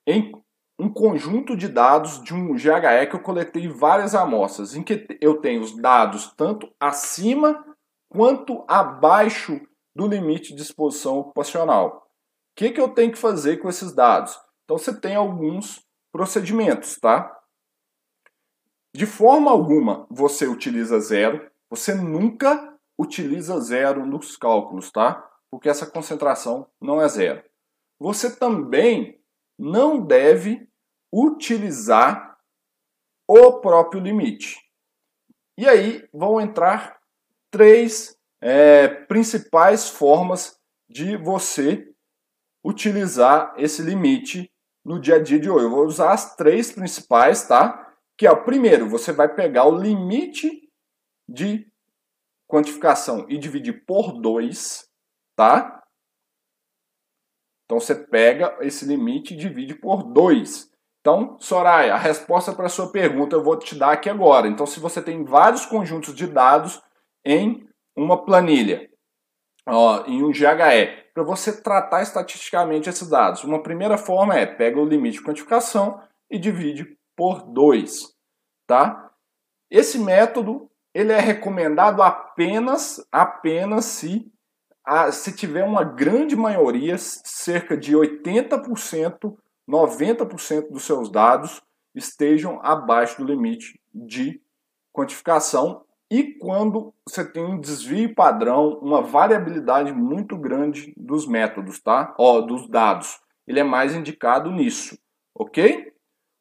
Speaker 1: em um conjunto de dados de um GHE que eu coletei várias amostras, em que eu tenho os dados tanto acima quanto abaixo do limite de exposição ocupacional. O que, que eu tenho que fazer com esses dados? Então você tem alguns procedimentos, tá? De forma alguma você utiliza zero, você nunca utiliza zero nos cálculos, tá? Porque essa concentração não é zero. Você também não deve utilizar o próprio limite. E aí vão entrar três é, principais formas de você utilizar esse limite no dia a dia de hoje. Eu vou usar as três principais, tá? Que é o primeiro, você vai pegar o limite de quantificação e dividir por 2, tá? Então você pega esse limite e divide por 2. Então, Soraya, a resposta para a sua pergunta eu vou te dar aqui agora. Então, se você tem vários conjuntos de dados em uma planilha, ó, em um GHE, para você tratar estatisticamente esses dados, uma primeira forma é pega o limite de quantificação e divide por 2, tá? Esse método ele é recomendado apenas apenas se a, se tiver uma grande maioria, cerca de 80%, 90% dos seus dados estejam abaixo do limite de quantificação e quando você tem um desvio padrão, uma variabilidade muito grande dos métodos, tá? Ó, dos dados. Ele é mais indicado nisso, ok?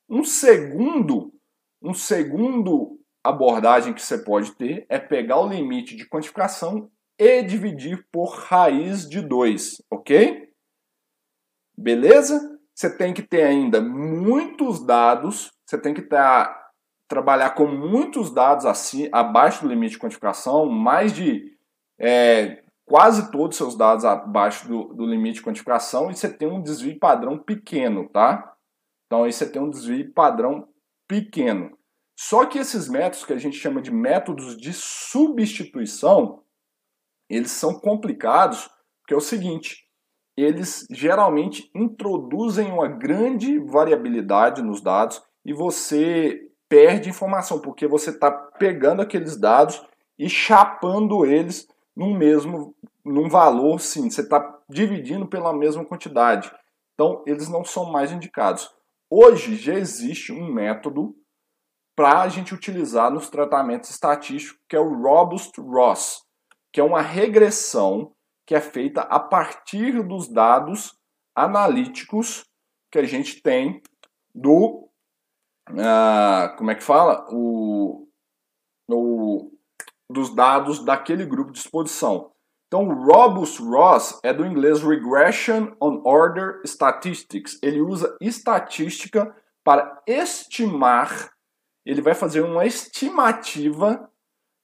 Speaker 1: Um segundo, um segundo abordagem que você pode ter é pegar o limite de quantificação e dividir por raiz de 2, ok? Beleza? Você tem que ter ainda muitos dados, você tem que ter, trabalhar com muitos dados assim, abaixo do limite de quantificação, mais de é, quase todos os seus dados abaixo do, do limite de quantificação, e você tem um desvio padrão pequeno, tá? Então aí você tem um desvio padrão pequeno. Só que esses métodos que a gente chama de métodos de substituição, eles são complicados, porque é o seguinte, eles geralmente introduzem uma grande variabilidade nos dados e você perde informação, porque você está pegando aqueles dados e chapando eles num mesmo num valor, sim, você está dividindo pela mesma quantidade. Então, eles não são mais indicados. Hoje já existe um método para a gente utilizar nos tratamentos estatísticos, que é o Robust Ross que é uma regressão que é feita a partir dos dados analíticos que a gente tem do uh, como é que fala o, o dos dados daquele grupo de exposição. Então, Robust Ross é do inglês Regression on Order Statistics. Ele usa estatística para estimar, ele vai fazer uma estimativa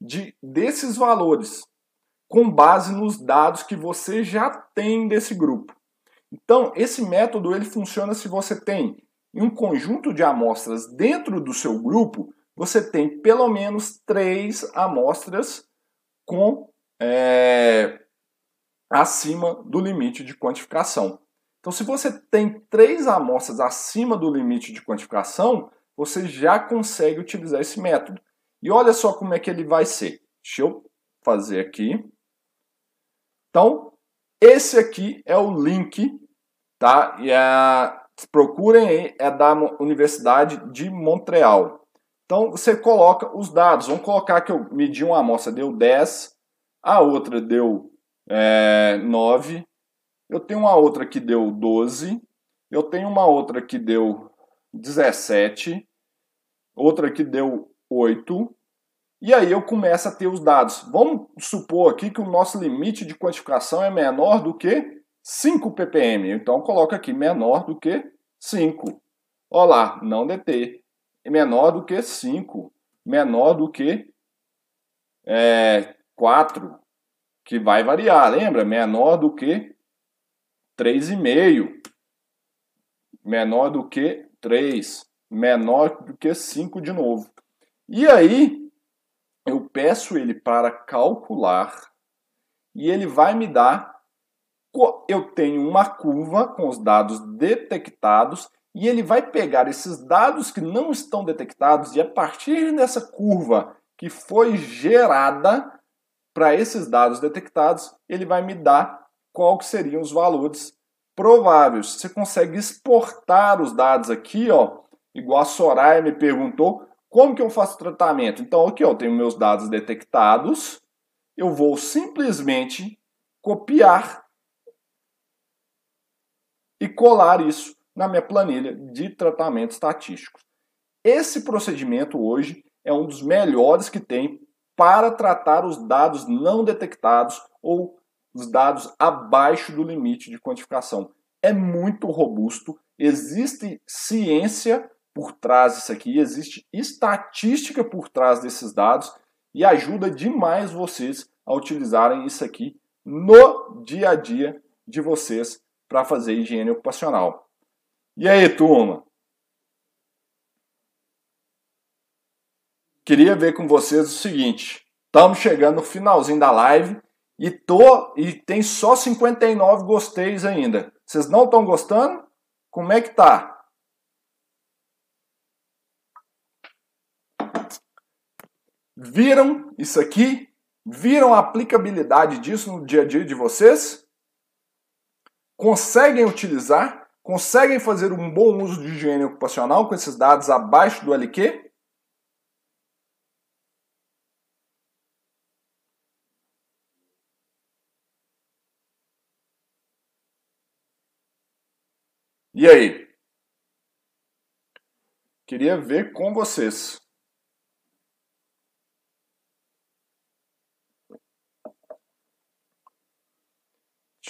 Speaker 1: de desses valores com base nos dados que você já tem desse grupo. Então, esse método ele funciona se você tem um conjunto de amostras dentro do seu grupo, você tem pelo menos três amostras com é, acima do limite de quantificação. Então, se você tem três amostras acima do limite de quantificação, você já consegue utilizar esse método. E olha só como é que ele vai ser. Deixa eu fazer aqui. Então, esse aqui é o link, tá? E é, procurem aí, é da Universidade de Montreal. Então, você coloca os dados. Vamos colocar que eu medi uma amostra, deu 10, a outra deu é, 9, eu tenho uma outra que deu 12, eu tenho uma outra que deu 17, outra que deu 8, e aí eu começo a ter os dados. Vamos supor aqui que o nosso limite de quantificação é menor do que 5 ppm. Então eu coloco aqui menor do que 5. Olha lá, não DT. Menor do que 5. Menor do que é, 4. Que vai variar, lembra? Menor do que 3,5. Menor do que 3. Menor do que 5 de novo. E aí, eu peço ele para calcular e ele vai me dar. Eu tenho uma curva com os dados detectados e ele vai pegar esses dados que não estão detectados e a partir dessa curva que foi gerada para esses dados detectados, ele vai me dar qual que seriam os valores prováveis. Você consegue exportar os dados aqui, ó, igual a Soraya me perguntou, como que eu faço tratamento? Então, aqui eu tenho meus dados detectados, eu vou simplesmente copiar e colar isso na minha planilha de tratamento estatístico. Esse procedimento hoje é um dos melhores que tem para tratar os dados não detectados ou os dados abaixo do limite de quantificação. É muito robusto, existe ciência por trás disso aqui, existe estatística por trás desses dados e ajuda demais vocês a utilizarem isso aqui no dia a dia de vocês para fazer higiene ocupacional. E aí, turma? Queria ver com vocês o seguinte: estamos chegando no finalzinho da live e tô e tem só 59 gosteis ainda. Vocês não estão gostando? Como é que tá? Viram isso aqui? Viram a aplicabilidade disso no dia a dia de vocês? Conseguem utilizar? Conseguem fazer um bom uso de higiene ocupacional com esses dados abaixo do LQ? E aí? Queria ver com vocês.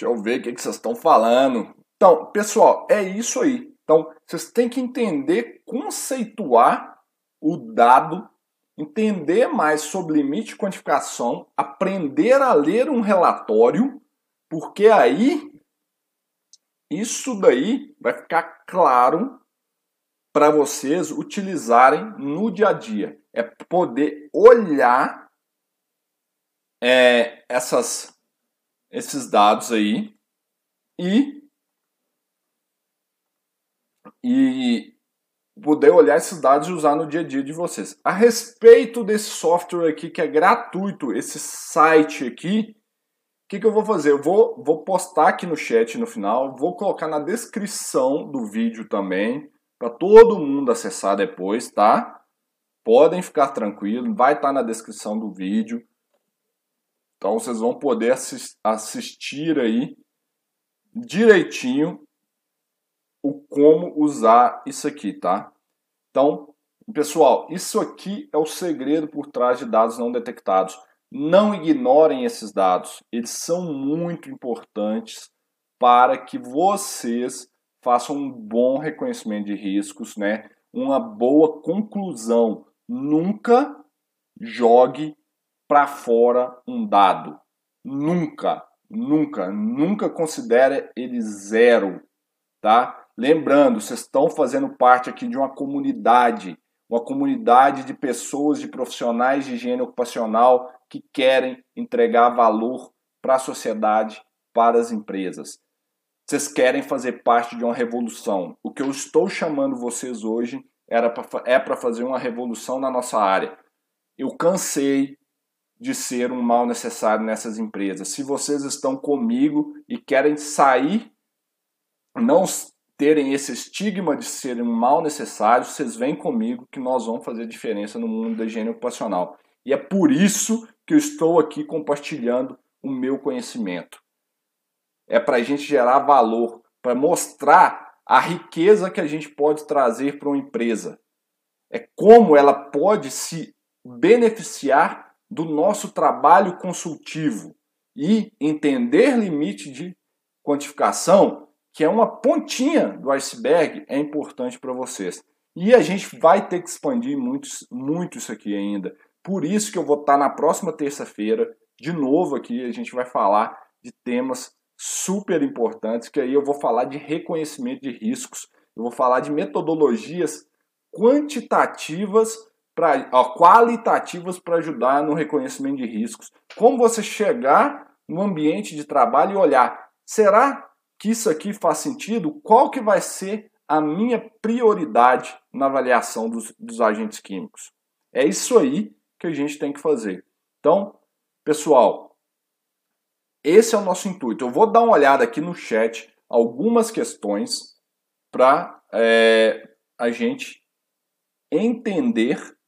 Speaker 1: Deixa eu ver o que, vocês estão falando. Então, pessoal, é isso aí. Então, vocês têm que entender, conceituar o dado, entender mais sobre limite de quantificação, aprender a ler um relatório, porque aí isso daí vai ficar claro para vocês utilizarem no dia a dia. É poder olhar é, essas esses dados aí e, e poder olhar esses dados e usar no dia a dia de vocês. A respeito desse software aqui que é gratuito, esse site aqui, o que, que eu vou fazer? Eu vou, vou postar aqui no chat no final, vou colocar na descrição do vídeo também, para todo mundo acessar depois, tá? Podem ficar tranquilos, vai estar tá na descrição do vídeo. Então vocês vão poder assistir aí direitinho o como usar isso aqui, tá? Então, pessoal, isso aqui é o segredo por trás de dados não detectados. Não ignorem esses dados, eles são muito importantes para que vocês façam um bom reconhecimento de riscos, né? Uma boa conclusão. Nunca jogue para fora um dado. Nunca, nunca, nunca considere ele zero, tá? Lembrando, vocês estão fazendo parte aqui de uma comunidade, uma comunidade de pessoas, de profissionais de higiene ocupacional que querem entregar valor para a sociedade, para as empresas. Vocês querem fazer parte de uma revolução. O que eu estou chamando vocês hoje era pra, é para fazer uma revolução na nossa área. Eu cansei de ser um mal necessário nessas empresas. Se vocês estão comigo e querem sair, não terem esse estigma de serem um mal necessário, vocês vêm comigo que nós vamos fazer diferença no mundo da higiene ocupacional. E é por isso que eu estou aqui compartilhando o meu conhecimento. É para a gente gerar valor, para mostrar a riqueza que a gente pode trazer para uma empresa. É como ela pode se beneficiar do nosso trabalho consultivo e entender limite de quantificação, que é uma pontinha do iceberg, é importante para vocês. E a gente vai ter que expandir muito, muito isso aqui ainda. Por isso que eu vou estar na próxima terça-feira, de novo aqui, a gente vai falar de temas super importantes, que aí eu vou falar de reconhecimento de riscos, eu vou falar de metodologias quantitativas pra, ó, qualitativas para ajudar no reconhecimento de riscos. Como você chegar no ambiente de trabalho e olhar, será que isso aqui faz sentido? Qual que vai ser a minha prioridade na avaliação dos, dos agentes químicos? É isso aí que a gente tem que fazer. Então, pessoal, esse é o nosso intuito. Eu vou dar uma olhada aqui no chat algumas questões para é, a gente entender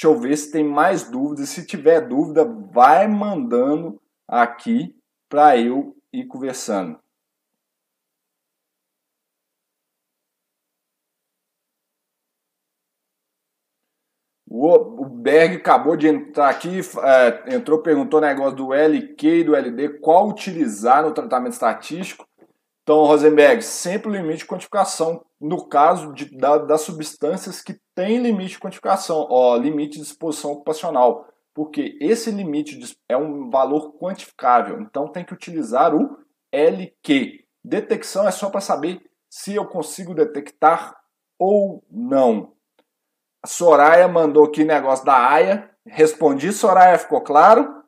Speaker 1: Deixa eu ver se tem mais dúvidas. Se tiver dúvida, vai mandando aqui para eu ir conversando. O, Berg acabou de entrar aqui, é, entrou, perguntou o negócio do LQ e do LD, qual utilizar no tratamento estatístico. Então, Rosenberg, sempre limite de quantificação no caso de, da, das substâncias que têm limite de quantificação, ó, limite de exposição ocupacional, porque esse limite de, é um valor quantificável, então tem que utilizar o LQ. Detecção é só para saber se eu consigo detectar ou não. A Soraya mandou aqui negócio da AIA. Respondi, Soraya, ficou claro?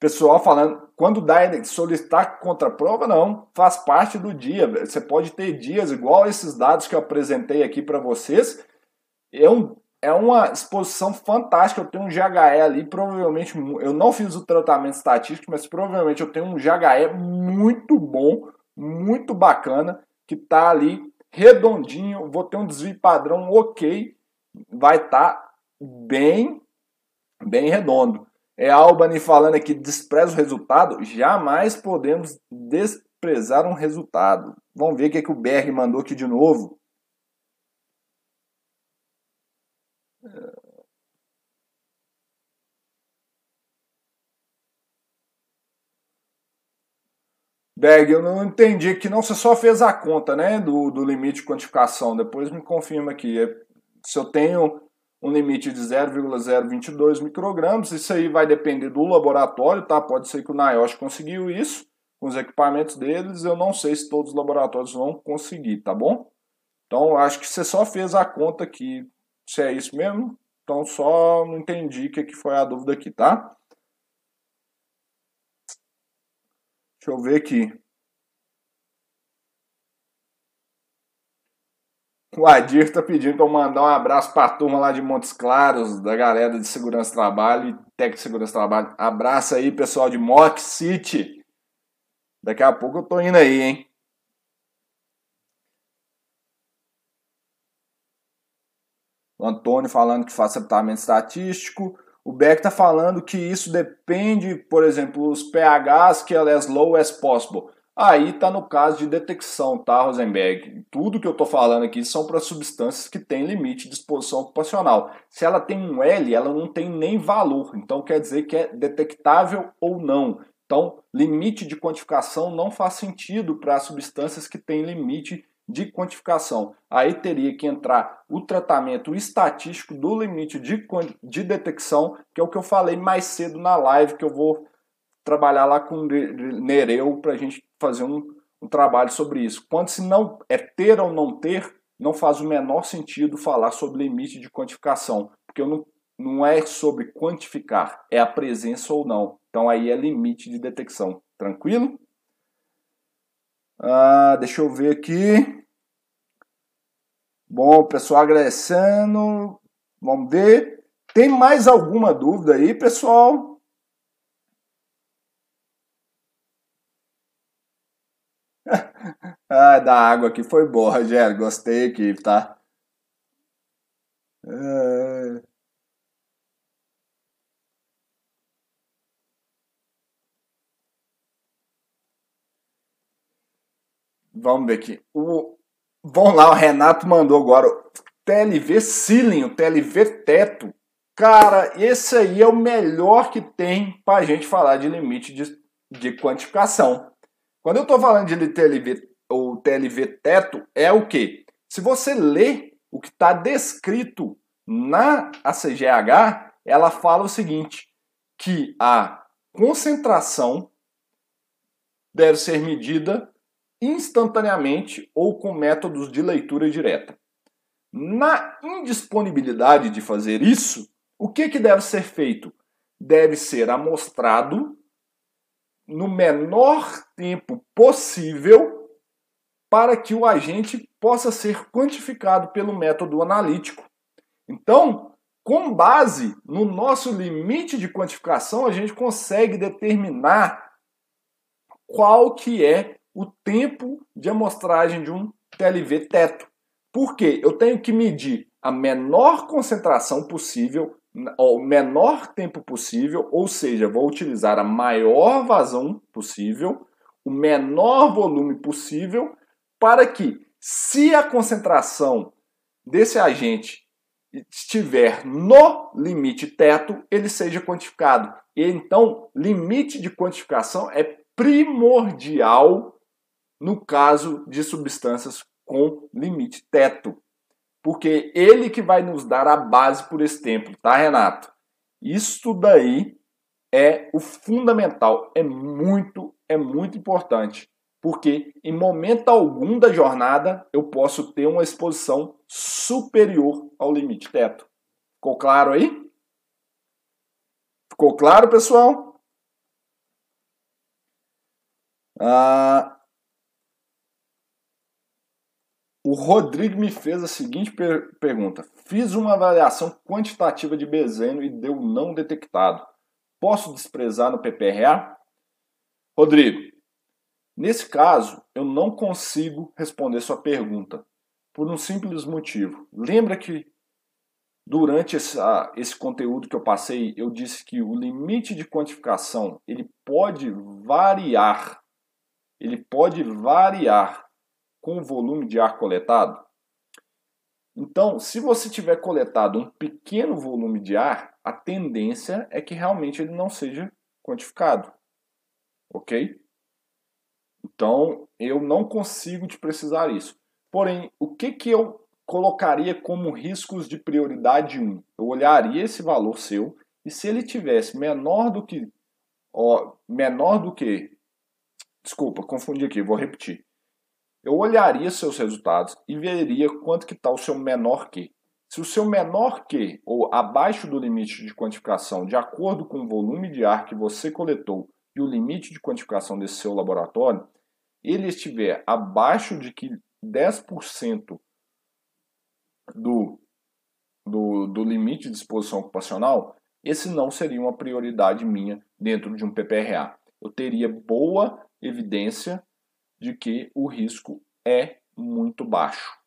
Speaker 1: Pessoal falando, quando dá solicitar contraprova, não, faz parte do dia. Você pode ter dias igual esses dados que eu apresentei aqui para vocês. É, um, é uma exposição fantástica. Eu tenho um GHE ali, provavelmente, eu não fiz o tratamento estatístico, mas provavelmente eu tenho um GHE muito bom, muito bacana, que está ali redondinho, vou ter um desvio padrão ok, vai estar tá bem, bem redondo. É Albany falando aqui, despreza o resultado, jamais podemos desprezar um resultado. Vamos ver o que, é que o Berg mandou aqui de novo. Berg, eu não entendi que não, você só fez a conta, né, do, do limite de quantificação. Depois me confirma aqui. É, se eu tenho um limite de 0,022 microgramas, isso aí vai depender do laboratório, tá? Pode ser que o NIOSH conseguiu isso com os equipamentos deles, eu não sei se todos os laboratórios vão conseguir, tá bom? Então, acho que você só fez a conta aqui, se é isso mesmo. Então, só não entendi o que, que foi a dúvida aqui, tá? Deixa eu ver aqui. O Adir está pedindo para eu mandar um abraço para a turma lá de Montes Claros, da galera de Segurança do Trabalho e de Segurança do Trabalho. Abraço aí, pessoal de Mock City. Daqui a pouco eu tô indo aí, hein? O Antônio falando que faz tratamento estatístico. O Beck está falando que isso depende, por exemplo, os pHs que é as low as possible. Aí está no caso de detecção, tá, Rosenberg? Tudo que eu estou falando aqui são para substâncias que têm limite de exposição ocupacional. Se ela tem um L, ela não tem nem valor. Então quer dizer que é detectável ou não. Então, limite de quantificação não faz sentido para substâncias que têm limite de quantificação. Aí teria que entrar o tratamento estatístico do limite de, de detecção, que é o que eu falei mais cedo na live, que eu vou trabalhar lá com o Nereu para a gente fazer um, um trabalho sobre isso. Quando se não é ter ou não ter, não faz o menor sentido falar sobre limite de quantificação, porque não, não é sobre quantificar, é a presença ou não. Então aí é limite de detecção. Tranquilo? Ah, deixa eu ver aqui. Bom, pessoal agradecendo. Vamos ver. Tem mais alguma dúvida aí, pessoal? Ah, da água aqui foi boa, Rogério. Gostei aqui, tá? É... Vamos ver aqui. O, lá, o Renato mandou agora. TLV Ceiling, o TLV Teto. Cara, esse aí é o melhor que tem para a gente falar de limite de, de quantificação. Quando eu estou falando de TLV, o TLV Teto, é o que? Se você lê o que está descrito na ACGH, ela fala o seguinte, que a concentração deve ser medida instantaneamente ou com métodos de leitura direta. Na indisponibilidade de fazer isso, o que, que deve ser feito? Deve ser amostrado no menor tempo possível para que o agente possa ser quantificado pelo método analítico. Então, com base no nosso limite de quantificação, a gente consegue determinar qual que é o tempo de amostragem de um TLV teto. Por quê? Eu tenho que medir a menor concentração possível, o menor tempo possível, ou seja, vou utilizar a maior vazão possível, o menor volume possível, para que, se a concentração desse agente estiver no limite teto, ele seja quantificado. E então, limite de quantificação é primordial no caso de substâncias com limite teto. Porque ele que vai nos dar a base por esse tempo, tá, Renato? Isso daí é o fundamental, é muito, é muito importante porque em momento algum da jornada eu posso ter uma exposição superior ao limite teto. Ficou claro aí? Ficou claro, pessoal? Ah, o Rodrigo me fez a seguinte per pergunta: Fiz uma avaliação quantitativa de bezeno e deu não detectado. Posso desprezar no PPRA? Rodrigo, Nesse caso, eu não consigo responder sua pergunta por um simples motivo. Lembra que durante essa, esse conteúdo que eu passei, eu disse que o limite de quantificação ele pode variar, ele pode variar com o volume de ar coletado. Então, se você tiver coletado um pequeno volume de ar, a tendência é que realmente ele não seja quantificado, ok? Então, eu não consigo te precisar isso. Porém, o que, que eu colocaria como riscos de prioridade 1? Eu olharia esse valor seu e se ele tivesse menor do que ó, menor do que desculpa, confundi aqui, vou repetir. Eu olharia seus resultados e veria quanto que está o seu menor que. Se o seu menor que, ou abaixo do limite de quantificação, de acordo com o volume de ar que você coletou e o limite de quantificação desse seu laboratório, ele estiver abaixo de que 10% do, do, do limite de exposição ocupacional, esse não seria uma prioridade minha dentro de um PPRA. Eu teria boa evidência de que o risco é muito baixo.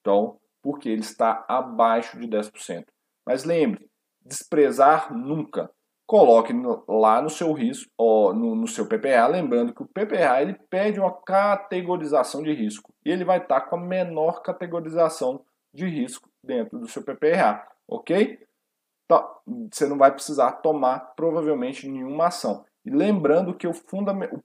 Speaker 1: Então, porque ele está abaixo de 10%. Mas lembre, desprezar nunca coloque no, lá no seu risco, ó, no, no, seu PPA, lembrando que o PPA ele pede uma categorização de risco e ele vai estar com a menor categorização de risco dentro do seu PPA, ok? Então, você não vai precisar tomar provavelmente nenhuma ação. E lembrando que o,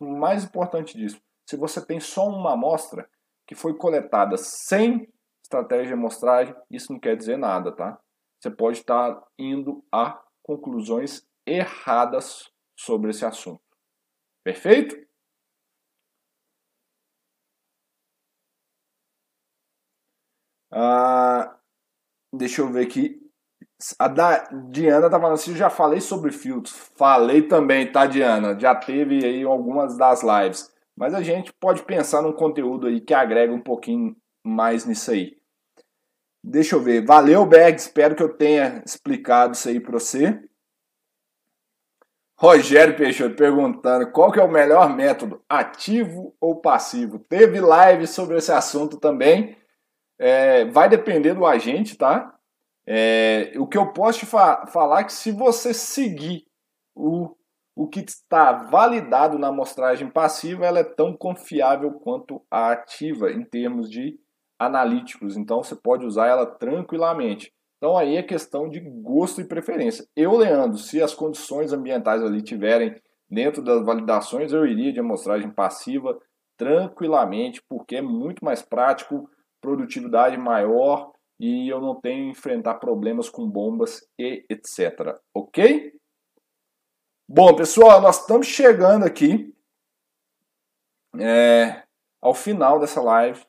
Speaker 1: o mais importante disso, se você tem só uma amostra que foi coletada sem estratégia de amostragem, isso não quer dizer nada, tá? Você pode estar indo a conclusões erradas sobre esse assunto. Perfeito? Ah, deixa eu ver aqui. A da Diana tá falando assim, já falei sobre filtros. Falei também, tá, Diana? Já teve aí algumas das lives. Mas a gente pode pensar num conteúdo aí que agrega um pouquinho mais nisso aí. Deixa eu ver. Valeu, Berg. Espero que eu tenha explicado isso aí para você. Rogério Peixoto perguntando qual que é o melhor método, ativo ou passivo. Teve live sobre esse assunto também. É, vai depender do agente, tá? É, o que eu posso te fa falar é que se você seguir o, o que está validado na amostragem passiva, ela é tão confiável quanto a ativa em termos de analíticos. Então você pode usar ela tranquilamente. Então aí é questão de gosto e preferência. Eu, Leandro, se as condições ambientais ali tiverem dentro das validações, eu iria de amostragem passiva tranquilamente, porque é muito mais prático, produtividade maior e eu não tenho que enfrentar problemas com bombas e etc. Ok? Bom, pessoal, nós estamos chegando aqui é, ao final dessa live.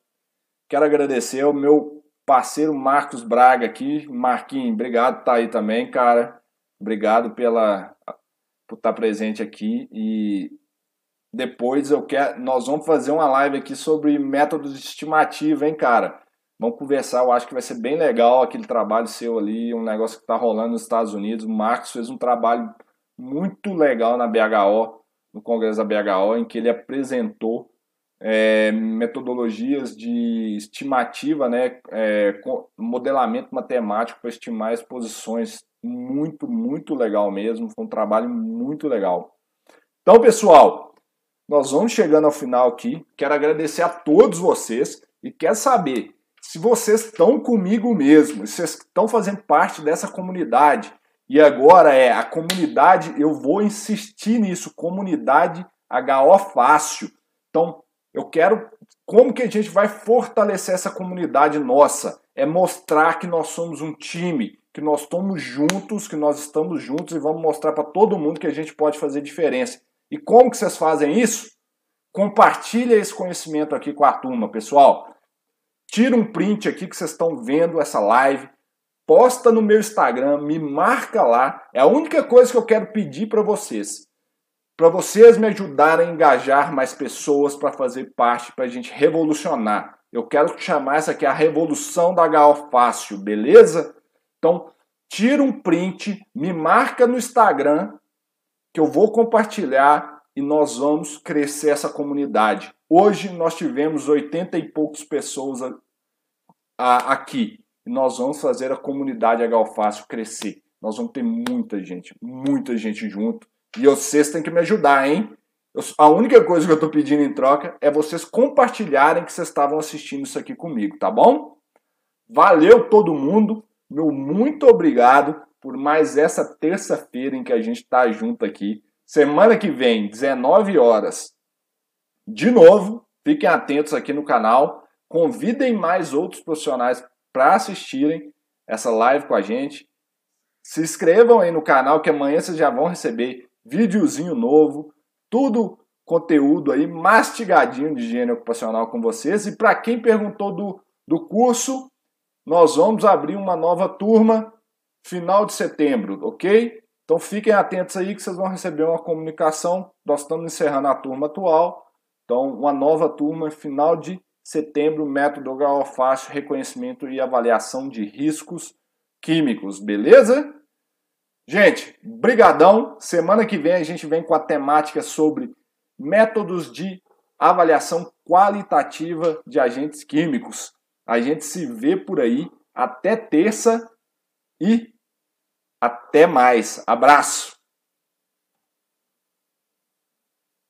Speaker 1: Quero agradecer ao meu parceiro Marcos Braga aqui. Marquinhos, obrigado por tá aí também, cara. Obrigado pela por estar tá presente aqui e depois eu quero nós vamos fazer uma live aqui sobre métodos de estimativa, hein, cara. Vamos conversar, eu acho que vai ser bem legal aquele trabalho seu ali, um negócio que está rolando nos Estados Unidos. O Marcos fez um trabalho muito legal na BHO, no Congresso da BHO, em que ele apresentou é, metodologias de estimativa, né, é, modelamento matemático para estimar exposições, muito, muito legal mesmo, foi um trabalho muito legal. Então, pessoal, nós vamos chegando ao final aqui, quero agradecer a todos vocês e quero saber se vocês estão comigo mesmo, se vocês estão fazendo parte dessa comunidade, e agora é a comunidade, eu vou insistir nisso, comunidade HO Fácil. Então, eu quero como que a gente vai fortalecer essa comunidade nossa? É mostrar que nós somos um time, que nós estamos juntos, que nós estamos juntos e vamos mostrar para todo mundo que a gente pode fazer diferença. E como que vocês fazem isso? Compartilha esse conhecimento aqui com a turma, pessoal. Tira um print aqui que vocês estão vendo essa live, posta no meu Instagram, me marca lá. É a única coisa que eu quero pedir para vocês. Para vocês me ajudarem a engajar mais pessoas para fazer parte, para a gente revolucionar. Eu quero chamar essa aqui a revolução da HO Fácil, beleza? Então, tira um print, me marca no Instagram, que eu vou compartilhar e nós vamos crescer essa comunidade. Hoje nós tivemos 80 e poucos pessoas a, a, aqui. E nós vamos fazer a comunidade Fácil crescer. Nós vamos ter muita gente, muita gente junto. E vocês têm que me ajudar, hein? A única coisa que eu estou pedindo em troca é vocês compartilharem que vocês estavam assistindo isso aqui comigo, tá bom? Valeu todo mundo, meu muito obrigado por mais essa terça-feira em que a gente está junto aqui. Semana que vem, 19 horas, de novo, fiquem atentos aqui no canal. Convidem mais outros profissionais para assistirem essa live com a gente. Se inscrevam aí no canal que amanhã vocês já vão receber videozinho novo, tudo conteúdo aí mastigadinho de higiene ocupacional com vocês. E para quem perguntou do, do curso, nós vamos abrir uma nova turma final de setembro, ok? Então fiquem atentos aí que vocês vão receber uma comunicação. Nós estamos encerrando a turma atual. Então, uma nova turma final de setembro, método HO fácil, reconhecimento e avaliação de riscos químicos, beleza? Gente, brigadão. Semana que vem a gente vem com a temática sobre métodos de avaliação qualitativa de agentes químicos. A gente se vê por aí até terça e até mais. Abraço.